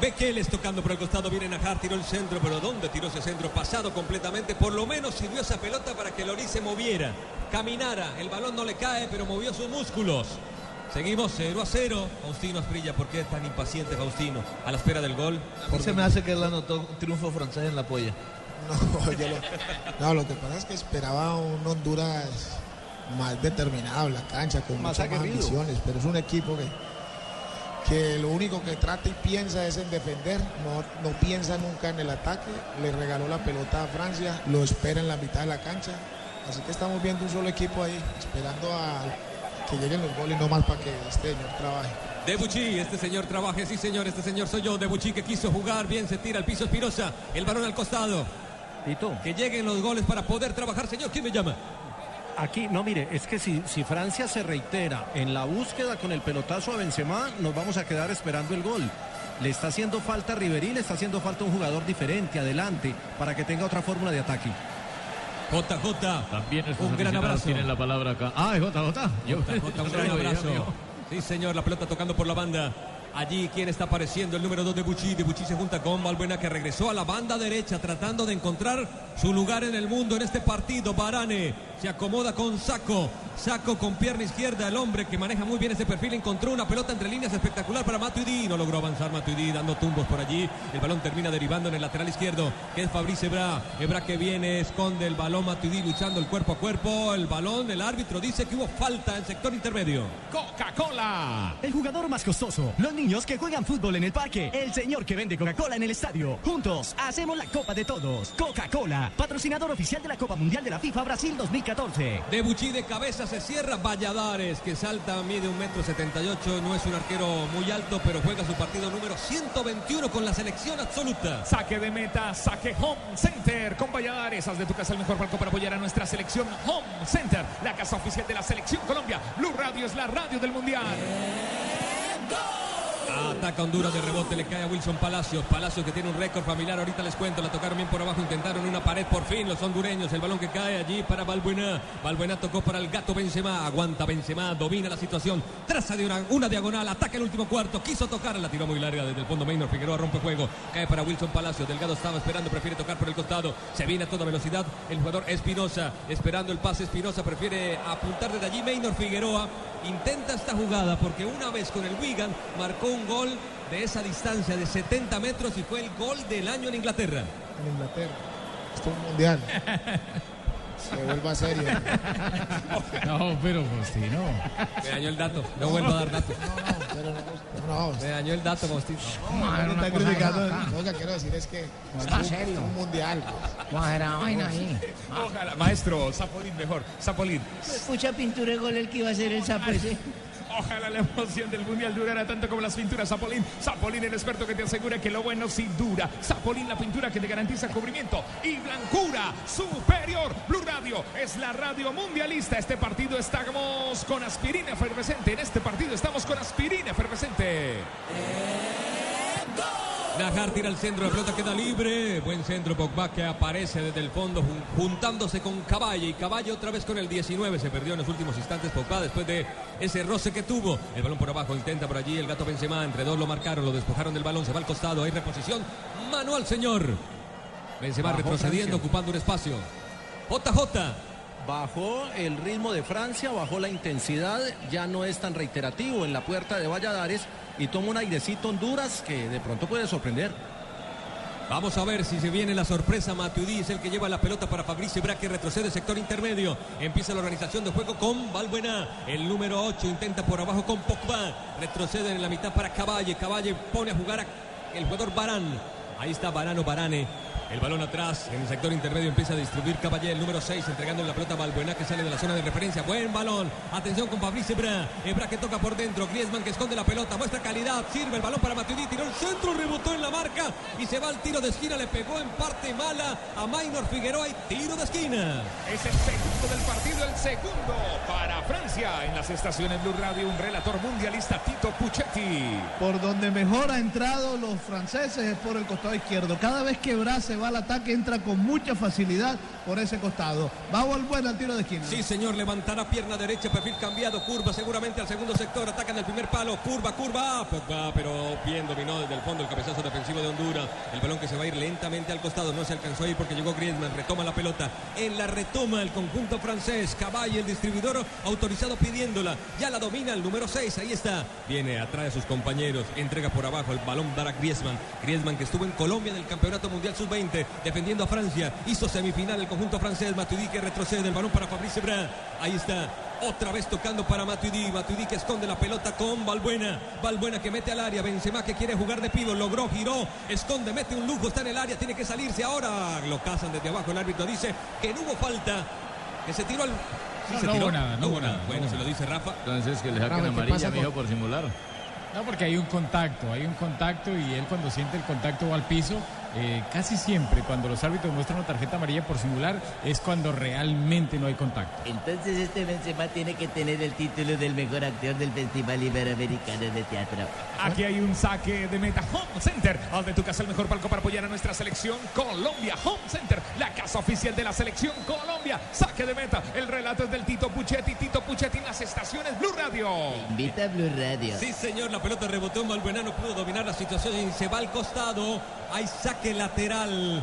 Bekeles tocando por el costado, viene Najar, tiró el centro, pero ¿dónde tiró ese centro? Pasado completamente, por lo menos sirvió esa pelota para que Loris se moviera, caminara, el balón no le cae, pero movió sus músculos. Seguimos 0 a 0. Faustino Asprilla, ¿por qué es tan impaciente Faustino? A la espera del gol. A mí se me hace que él anotó un triunfo francés en la polla. No, yo lo, no, lo que pasa es que esperaba un Honduras más determinado en la cancha, con Más muchas más ambiciones, pero es un equipo que, que lo único que trata y piensa es en defender, no, no piensa nunca en el ataque, le regaló la pelota a Francia, lo espera en la mitad de la cancha, así que estamos viendo un solo equipo ahí, esperando a que lleguen los goles, no más para que este señor trabaje. Debuchy, este señor trabaje, sí señor, este señor soy yo. Debuchy que quiso jugar, bien se tira al piso Espirosa, el balón al costado. Que lleguen los goles para poder trabajar, señor. ¿Quién me llama? Aquí, no, mire, es que si, si Francia se reitera en la búsqueda con el pelotazo a Benzema, nos vamos a quedar esperando el gol. Le está haciendo falta a Riverí, le está haciendo falta un jugador diferente, adelante, para que tenga otra fórmula de ataque. JJ. También Un gran abrazo. tienen la palabra acá. Ah, es JJ. JJ, un gran abrazo. Sí, señor, la pelota tocando por la banda. Allí, ¿quién está apareciendo? El número 2 de Buchi. De Buchi se junta con Valbuena, que regresó a la banda derecha, tratando de encontrar su lugar en el mundo en este partido. Barane se acomoda con Saco. Saco con pierna izquierda. El hombre que maneja muy bien ese perfil encontró una pelota entre líneas espectacular para Matuidi. No logró avanzar Matuidi, dando tumbos por allí. El balón termina derivando en el lateral izquierdo, que es Fabrice Ebra. Ebra que viene, esconde el balón. Matuidi luchando el cuerpo a cuerpo. El balón, el árbitro dice que hubo falta en sector intermedio. Coca-Cola. El jugador más costoso. Los niños que juegan fútbol en el parque. El señor que vende Coca-Cola en el estadio. Juntos hacemos la Copa de Todos. Coca-Cola, patrocinador oficial de la Copa Mundial de la FIFA Brasil 2014. De Buchi de cabeza se cierra Valladares, que salta, mide un metro 78, no es un arquero muy alto, pero juega su partido número 121 con la selección absoluta. Saque de meta, saque Home Center con Valladares. Haz de tu casa el mejor palco para apoyar a nuestra selección Home Center, la casa oficial de la selección Colombia. Blue Radio es la radio del mundial. Ataca Honduras de rebote, le cae a Wilson Palacios. Palacios que tiene un récord familiar, ahorita les cuento, la tocaron bien por abajo, intentaron una pared por fin los hondureños. El balón que cae allí para Balbuena. Balbuena tocó para el gato Benzema, aguanta Benzema, domina la situación, traza de una, diagonal, ataca el último cuarto, quiso tocar, la tiró muy larga desde el fondo Maynor, Figueroa rompe juego, cae para Wilson Palacios. Delgado estaba esperando, prefiere tocar por el costado, se viene a toda velocidad el jugador Espinosa, esperando el pase Espinosa, prefiere apuntar desde allí Maynor Figueroa. Intenta esta jugada porque una vez con el Wigan marcó un gol de esa distancia de 70 metros y fue el gol del año en Inglaterra. En Inglaterra. Esto es un mundial. Se vuelva serio. No, pero Faustino. Me dañó el dato, no vuelvo a dar datos. No, Me dañó el dato, Faustino. no, no está criticando. Lo que quiero decir es que Está serio. un mundial. pues. Vamos a ver la vaina ahí. Ojalá, maestro, Zapolín mejor. Zapolín. Escucha pintura de gol el que iba a ser el ese. Ojalá la emoción del mundial durara tanto como las pinturas Zapolín. Zapolín, el experto que te asegura que lo bueno sí dura. Zapolín, la pintura que te garantiza cubrimiento y blancura superior. Blue Radio es la radio mundialista. Este partido estamos con aspirina efervescente. En este partido estamos con aspirina efervescente. Najar tira al centro, la pelota queda libre. Buen centro, Pogba que aparece desde el fondo jun- juntándose con Caballe. Y Caballe otra vez con el 19. Se perdió en los últimos instantes Pogba después de ese roce que tuvo. El balón por abajo, intenta por allí el gato Benzema. Entre dos lo marcaron, lo despojaron del balón. Se va al costado, hay reposición. Manual, señor. Benzema Bajó retrocediendo, Francia. ocupando un espacio. JJ. bajó el ritmo de Francia, bajó la intensidad, ya no es tan reiterativo en la puerta de Valladares y toma un airecito Honduras que de pronto puede sorprender. Vamos a ver si se viene la sorpresa. Matuidi es el que lleva la pelota para Fabricio Ibra que retrocede sector intermedio. Empieza la organización de juego con Valbuena. El número 8 intenta por abajo con Pogba. Retrocede en la mitad para Caballe. Caballe pone a jugar a el jugador Barán. Ahí está Barano Barane. El balón atrás, en el sector intermedio empieza a distribuir Caballé, el número 6, entregando la pelota a Balbuena que sale de la zona de referencia. Buen balón. Atención con Fabrice Ebra. Ebra que toca por dentro. Griezmann que esconde la pelota. Muestra calidad. Sirve el balón para Matuidi. Tiró el centro, rebotó en la marca y se va al tiro de esquina. Le pegó en parte mala a Maynor Figueroa y tiro de esquina. Es el segundo del partido, el segundo para Francia. En las estaciones Blue Radio, un relator mundialista, Tito Puchetti. Por donde mejor ha entrado los franceses es por el costado izquierdo. Cada vez que Bra se va al ataque, entra con mucha facilidad por ese costado. Va Valbuena al tiro de esquina. Sí, señor, levantará pierna derecha, perfil cambiado, curva seguramente al segundo sector, atacan el primer palo, curva, curva, Pogba, pero bien dominó desde el fondo el cabezazo defensivo de Honduras. El balón que se va a ir lentamente al costado, no se alcanzó a ir porque llegó Griezmann, retoma la pelota. En la retoma el conjunto francés, Caballe, el distribuidor autorizado pidiéndola. Ya la domina el número 6, ahí está. Viene, atrae a sus compañeros, entrega por abajo el balón dará Griezmann. Griezmann que estuvo en Colombia en el Campeonato Mundial Sub-20 defendiendo a Francia. Hizo semifinal el conjunto francés. Matuidi que retrocede el balón para Fabrice Brun. Ahí está. Otra vez tocando para Matuidi. Matuidi que esconde la pelota con Valbuena. Valbuena que mete al área. Benzema que quiere jugar de pivo. Logró, giró, esconde, mete un lujo. Está en el área. Tiene que salirse ahora. Lo cazan desde abajo. El árbitro dice que no hubo falta. Que se tiró al. Sí, No, se no tiró. hubo nada, no hubo nada, Bueno, no se lo dice Rafa. Entonces que le saquen ¿qué amarilla, mijo, con- por simular. No, porque hay un contacto, hay un contacto y él cuando siente el contacto va al piso. Eh, casi siempre cuando los árbitros muestran una tarjeta amarilla por simular es cuando realmente no hay contacto. Entonces este Benzema tiene que tener el título del mejor actor del Festival Iberoamericano de Teatro. Aquí hay un saque de meta Home Center. Al de tu casa, el mejor palco para apoyar a nuestra selección Colombia. Home Center, la casa oficial de la selección Colombia. Saque de meta. El relato es del Tito Puchetti. Tito Puchetti en las estaciones Blue Radio. Invita a Blue Radio. Sí, señor, la pelota rebotó en Valbuena, no pudo dominar la situación y se va al costado. Hay saque lateral.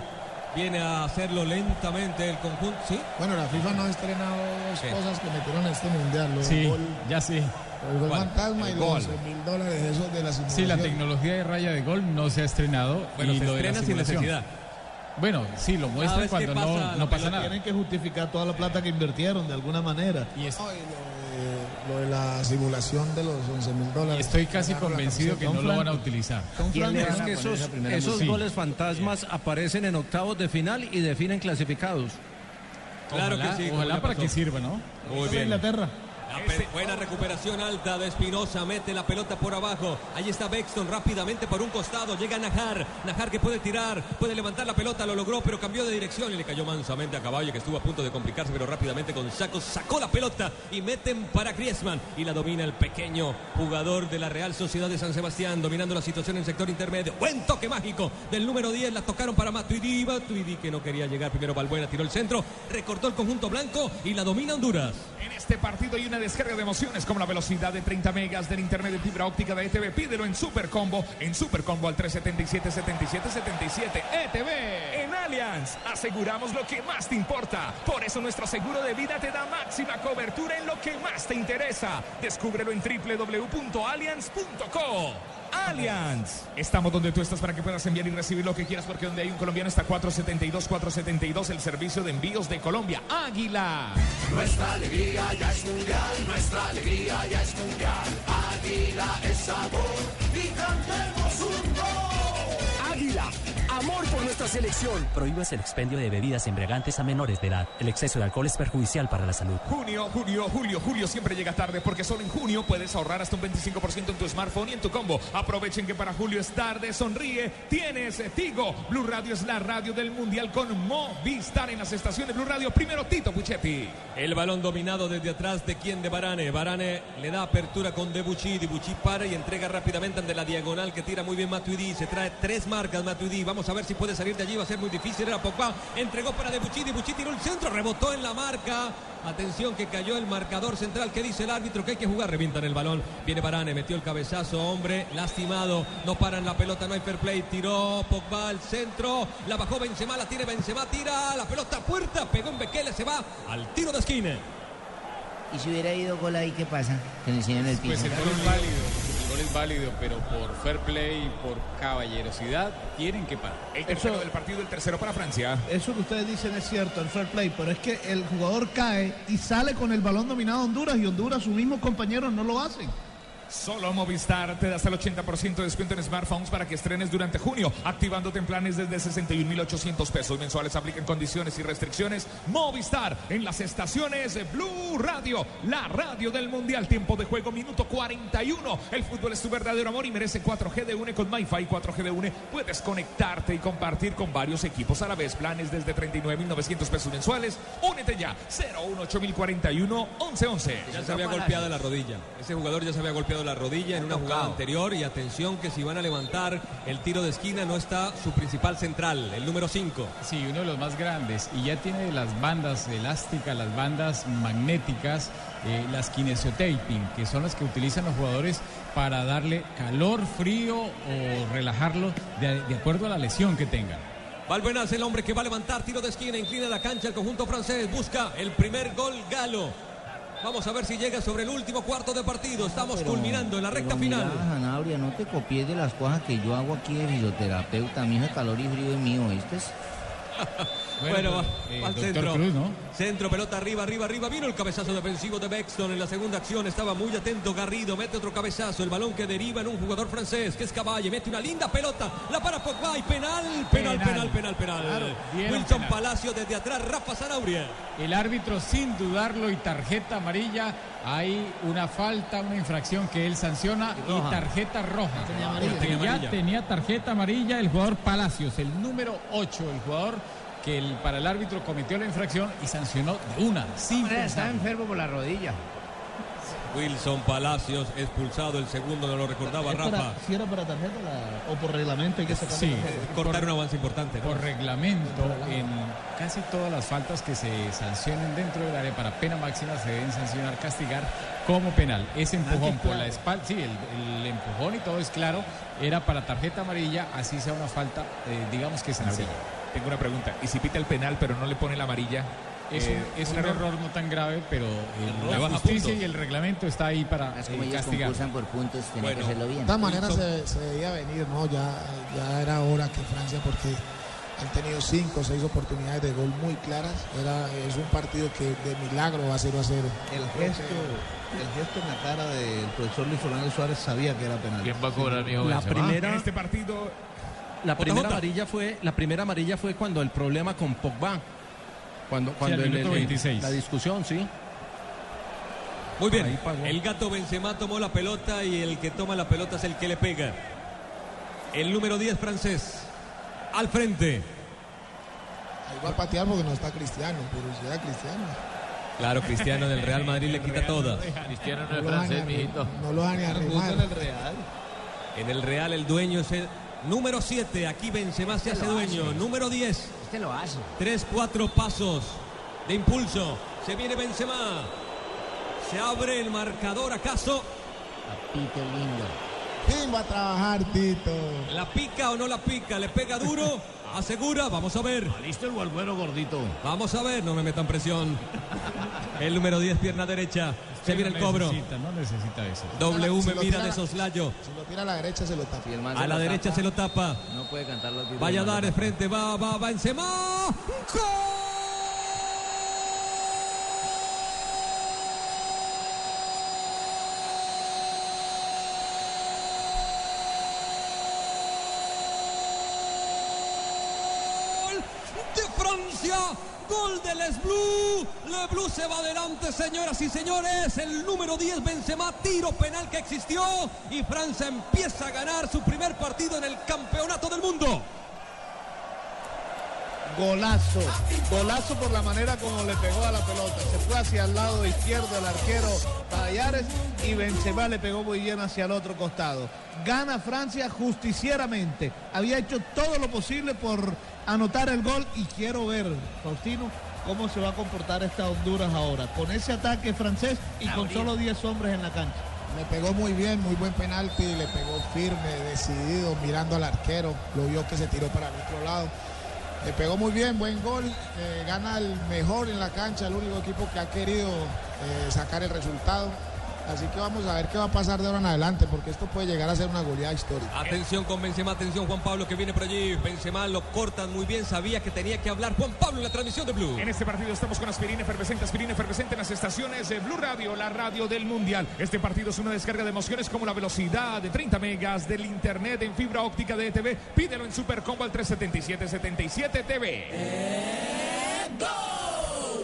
Viene a hacerlo lentamente el conjunto. ¿Sí? Bueno, la FIFA no ha estrenado cosas que metieron en este mundial. Lo Sí, gol, ya sí. el gol ¿Cuál? fantasma y El los gol. 11 mil dólares esos de la Sí, simulación. la tecnología de raya de gol no se ha estrenado. Bueno, y se lo estrena sin necesidad. Bueno, sí, lo muestra cuando pasa no, pasa nada. Tienen que justificar toda la plata que invirtieron de alguna manera. Y es- No, lo, de, la simulación de los 11 mil dólares. Estoy casi convencido que no lo van a utilizar. ¿Quién le van es a que esos, esos goles fantasmas aparecen en octavos de final y definen clasificados. Claro Ojalá- que sí. Ojalá para pasó. que sirva, ¿no? Muy bien. Inglaterra. Buena recuperación alta de Espinosa, mete la pelota por abajo. Ahí está Bexton rápidamente por un costado. Llega Najar. Najar que puede tirar, puede levantar la pelota, lo logró, pero cambió de dirección y le cayó mansamente a Caballo que estuvo a punto de complicarse, pero rápidamente con sacos sacó la pelota y meten para Griezmann y la domina el pequeño jugador de la Real Sociedad de San Sebastián, dominando la situación en el sector intermedio. Buen toque mágico del número 10, la tocaron para Matuidi. Matuidi que no quería llegar primero Balbuena, tiró el centro, recortó el conjunto blanco y la domina Honduras. En este partido hay una descarga de emociones como la velocidad de 30 megas del internet de fibra óptica de ETV. Pídelo en Super Combo, en Super Combo al 377 77 77 ETV. En Allianz aseguramos lo que más te importa. Por eso nuestro seguro de vida te da máxima cobertura en lo que más te interesa. Descúbrelo en www.allianz.co. Allianz. Estamos donde tú estás para que puedas enviar y recibir lo que quieras porque donde hay un colombiano está 472 472 el servicio de envíos de Colombia. Águila. Nuestra alegría ya es mundial, nuestra alegría ya es mundial. Águila es sabor y cantemos amor por nuestra selección. Prohíbas el expendio de bebidas embriagantes a menores de edad. El exceso de alcohol es perjudicial para la salud. Junio, julio, julio, julio siempre llega tarde porque solo en junio puedes ahorrar hasta un 25% en tu smartphone y en tu combo. Aprovechen que para julio es tarde, sonríe, tienes Tigo. Blue Radio es la radio del mundial con Movistar en las estaciones Blue Radio. Primero Tito Puchetti. El balón dominado desde atrás de quien de Barane. Barane le da apertura con Debuchy. Debuchy para y entrega rápidamente ante la diagonal que tira muy bien Matuidi. Se trae tres marcas Matuidi. Vamos a ver si puede salir de allí va a ser muy difícil. Era Pogba, entregó para Debuchy, Debuchy tiró el centro, rebotó en la marca. Atención que cayó el marcador central. ¿Qué dice el árbitro? Que hay que jugar. Revientan el balón. Viene Barane, metió el cabezazo, hombre, lastimado. No paran la pelota, no hay fair play. Tiró Pogba al centro. La bajó Benzema, la tiene Benzema, tira la pelota a puerta. Pegó en Bekele, se va al tiro de esquina. ¿Y si hubiera ido gol ahí, qué pasa? Que le enseñan el piso. Pues el gol válido, gol es válido, pero por fair play y por caballerosidad tienen que parar. El tercero del partido, el tercero para Francia. Eso que ustedes dicen es cierto, el fair play, pero es que el jugador cae y sale con el balón dominado a Honduras y Honduras, sus mismos compañeros no lo hacen. Solo Movistar te da hasta el 80% de descuento en smartphones para que estrenes durante junio, activándote en planes desde 61.800 pesos mensuales. Aplican condiciones y restricciones. Movistar en las estaciones de Blue Radio, la radio del Mundial. Tiempo de juego, minuto 41. El fútbol es tu verdadero amor y merece 4G de UNE con MyFi 4G de UNE. Puedes conectarte y compartir con varios equipos a la vez. Planes desde 39.900 pesos mensuales. Únete ya. 018 1111 Ya se había golpeado la rodilla. Ese jugador ya se había golpeado la rodilla en una jugada anterior. Y atención que si van a levantar el tiro de esquina no está su principal central, el número 5. Sí, uno de los más grandes. Y ya tiene las bandas elásticas, las bandas magnéticas, eh, las kinesiotaping, que son las que utilizan los jugadores para darle calor, frío o relajarlo de, de acuerdo a la lesión que tengan. Valbuenas, el hombre que va a levantar tiro de esquina, inclina la cancha el conjunto francés, busca el primer gol galo. Vamos a ver si llega sobre el último cuarto de partido. Estamos culminando en la recta Pero final. mira, Sanabria, no te copies de las cosas que yo hago aquí de fisioterapeuta. Mi hijo calor y frío es mío, ¿viste? Bueno, va, eh, al centro. Cruz, ¿no? Centro, pelota arriba, arriba, arriba. Vino el cabezazo defensivo de Bexton en la segunda acción. Estaba muy atento Garrido. Mete otro cabezazo. El balón que deriva en un jugador francés que es Caballe. Mete una linda pelota. La para Pogba y penal. Penal, penal, penal, penal. Claro, Wilson penal. Palacio desde atrás. Rafa Zanauria. El árbitro sin dudarlo y tarjeta amarilla. Hay una falta, una infracción que él sanciona y, roja. tarjeta roja. Tenía ya tenía tarjeta amarilla el jugador Palacios, el número 8, el jugador que el- para el árbitro cometió la infracción y sancionó de una, sin Hombre, está enfermo por la rodilla. Wilson Palacios expulsado. El segundo no lo recordaba Es para- Rafa. si era para tarjeta la- o por reglamento hay que sacar Sí, Cortar un avance importante. ¿no? por reglamento, en casi todas las faltas que se sancionen dentro del área para pena máxima se deben sancionar, castigar como penal. Ese empujón por la espalda, sí, el, el empujón y todo es claro, era para tarjeta amarilla, así sea una falta, eh, digamos que sencilla. Tengo una pregunta. ¿Y si pita el penal pero no le pone la amarilla? Es, Eh, un, es un un error. error no tan grave, pero el- Le la justicia y el reglamento está ahí para Es eh, como ellos castigar. concursan por puntos, tienen Bueno. que hacerlo bien. De todas maneras se, se veía venir, ¿no? Ya, ya era hora que Francia, porque han tenido cinco o seis oportunidades de gol muy claras. Era, es un partido que de milagro va 0 a 0. El gesto, el gesto en la cara del profesor Luis Fernando Suárez sabía que era penal. ¿Quién va a cobrar, mijo? La Benzema? primera, En este partido, la primera amarilla fue, la primera amarilla fue cuando el problema con Pogba. Cuando, cuando el- el- 26. la discusión, sí. Muy bien. El gato Benzema tomó la pelota y el que toma la pelota es el que le pega. El número 10 francés. Al frente. Ahí va a patear porque no está Cristiano, pero si era Cristiano. Claro, Cristiano del Real Madrid le quita todas. Cristiano no es francés, mijito. no lo van a arrimar. En el Real el dueño es el número 7. Aquí Benzema se hace dueño. Número 10. Este lo hace. Tres, cuatro pasos de impulso. Se viene Benzema. Se abre el marcador acaso. Papito lindo. ¿Quién va a trabajar, Tito? ¿La pica o no la pica? ¿Le pega duro? ¿Asegura? Vamos a ver. Listo el volvuelo gordito. Vamos a ver. No me metan presión. El número 10, pierna derecha. Se viene el no cobro. Necesita, no necesita eso. W Si me mira de soslayo. Si lo tira a la derecha se lo tapa. Si el man A la derecha se lo tapa. No puede cantar los tiros Vaya a dar de frente. Va, va, va Benzema. ¡Gol! de Francia. Gol del Les Blue. Le Blue se va adelante, señoras y señores. El número 10, Benzema, tiro penal que existió. Y Francia empieza a ganar su primer partido en el campeonato del mundo. Golazo, golazo por la manera como le pegó a la pelota. Se fue hacia el lado izquierdo el arquero Tallares y Benzema le pegó muy bien hacia el otro costado. Gana Francia justicieramente. Había hecho todo lo posible por anotar el gol y quiero ver, Faustino, cómo se va a comportar esta Honduras ahora, con ese ataque francés y con solo 10 hombres en la cancha. Le pegó muy bien, muy buen penalti, le pegó firme, decidido, mirando al arquero, lo vio que se tiró para el otro lado. Le pegó muy bien, buen gol, eh, gana el mejor en la cancha, el único equipo que ha querido eh, sacar el resultado. Así que vamos a ver qué va a pasar de ahora en adelante, porque esto puede llegar a ser una goleada histórica. Atención con Benzema, atención Juan Pablo que viene por allí. Benzema lo cortan muy bien, sabía que tenía que hablar Juan Pablo en la transmisión de Blue. En este partido estamos con aspirina efervescente, aspirina efervescente en las estaciones de Blue Radio, la radio del Mundial. Este partido es una descarga de emociones como la velocidad de 30 megas del internet en fibra óptica de ETV. Pídelo en Supercombo al 377-77 TV.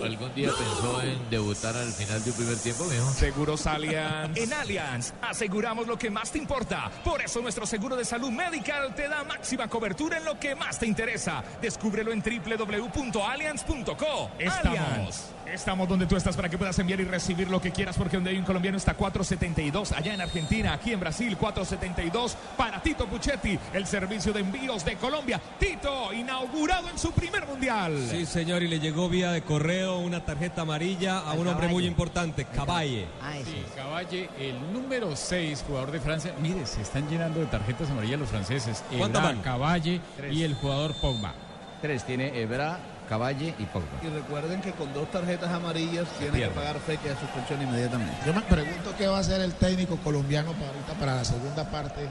¿Algún día pensó en debutar al final de un primer tiempo, mijo? Seguros Allianz. En Allianz aseguramos lo que más te importa. Por eso nuestro seguro de salud medical te da máxima cobertura en lo que más te interesa. Descúbrelo en www.allianz.co. Estamos. Estamos donde tú estás para que puedas enviar y recibir lo que quieras porque donde hay un colombiano está 472 allá en Argentina, aquí en Brasil 472 para Tito Puchetti, el servicio de envíos de Colombia. Tito, inaugurado en su primer mundial. Sí, señor, y le llegó vía de correo una tarjeta amarilla a un hombre muy importante, Caballe. Sí, Caballe, el número 6, jugador de Francia. Mire, se están llenando de tarjetas amarillas los franceses. ¿Cuántas Ebra, van? Caballe y el jugador Pogba. Tres, tiene Ebra, Caballe y Pogba. Y recuerden que con dos tarjetas amarillas tienen que pierde. pagar fecha de suspensión inmediatamente. Yo me pregunto qué va a hacer el técnico colombiano para ahorita para la segunda parte,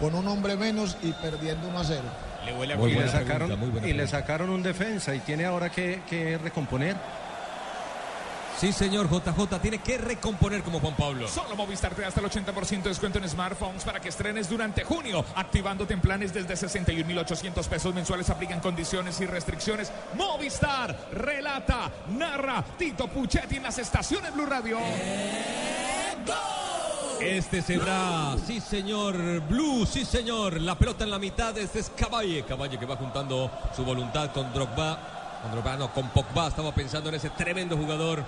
con un hombre menos y perdiendo 1 a 0. Le huele a y, le sacaron, pregunta, muy buena y le sacaron un defensa y tiene ahora que, que recomponer. Sí, señor, JJ tiene que recomponer como Juan Pablo. Solo Movistar te da hasta el 80% de descuento en smartphones para que estrenes durante junio, activándote en planes desde 61.800 pesos mensuales. Aplican condiciones y restricciones. Movistar relata, narra Tito Puchetti en las estaciones Blue Radio. Este será, sí señor, Blue, sí señor. La pelota en la mitad, este es Caballe. Caballe que va juntando su voluntad con Drogba. Con Drogba, no, con Pogba. Estaba pensando en ese tremendo jugador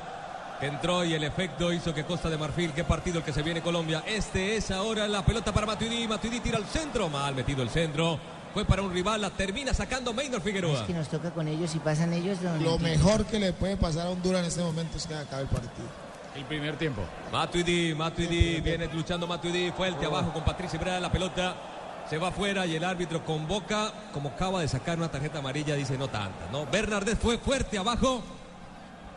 entró y el efecto hizo que Costa de Marfil, qué partido el que se viene Colombia. Este es ahora la pelota para Matuidi. Matuidi tira al centro, mal metido el centro. Fue para un rival, la termina sacando Maynor Figueroa. Es que nos toca con ellos y pasan ellos. don Lo mejor que le puede pasar a Honduras en este momento es que acabe el partido. El primer tiempo. Matuidi, Matuidi, viene luchando Matuidi, fuerte abajo con Patricia Ibrea, la pelota se va afuera y el árbitro convoca, como acaba de sacar una tarjeta amarilla, dice no tanta, ¿no? Bernardet fue fuerte abajo,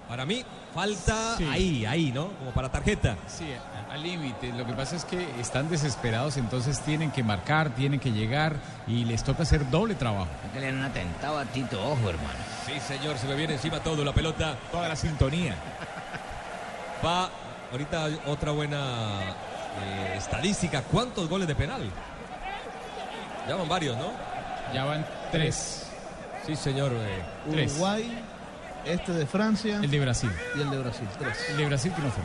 para mí falta Sí. ahí, ahí, ¿no? Como para tarjeta. Sí, a- al límite. Lo que pasa es que están desesperados, entonces tienen que marcar, tienen que llegar y les toca hacer doble trabajo. Que le han atentado a Tito, ojo, hermano. Sí, señor, se me viene encima todo, la pelota. Toda la sintonía. Va, ahorita otra buena eh, estadística, ¿cuántos goles de penal? Ya van varios, ¿no? Ya van tres. Sí, señor. eh, Tres. Uruguay, este de Francia El de Brasil. y el de Brasil. Tres. El de Brasil que no fue.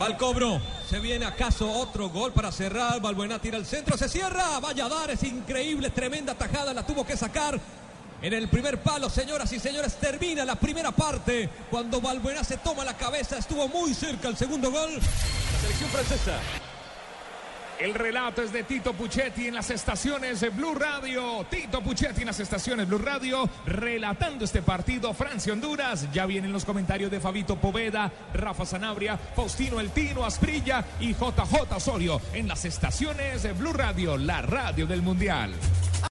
Va al cobro. Se viene acaso otro gol para cerrar. Balbuena tira al centro. Se cierra. Vaya a dar. Es increíble. Tremenda tajada. La tuvo que sacar. En el primer palo, señoras y señores, termina la primera parte. Cuando Balbuena se toma la cabeza, estuvo muy cerca el segundo gol. La selección francesa. El relato es de Tito Puchetti en las estaciones de Blue Radio. Tito Puchetti en las estaciones Blue Radio, relatando este partido Francia-Honduras. Ya vienen los comentarios de Fabito Poveda, Rafa Sanabria, Faustino El Tino Asprilla y JJ Osorio en las estaciones de Blue Radio, la radio del Mundial.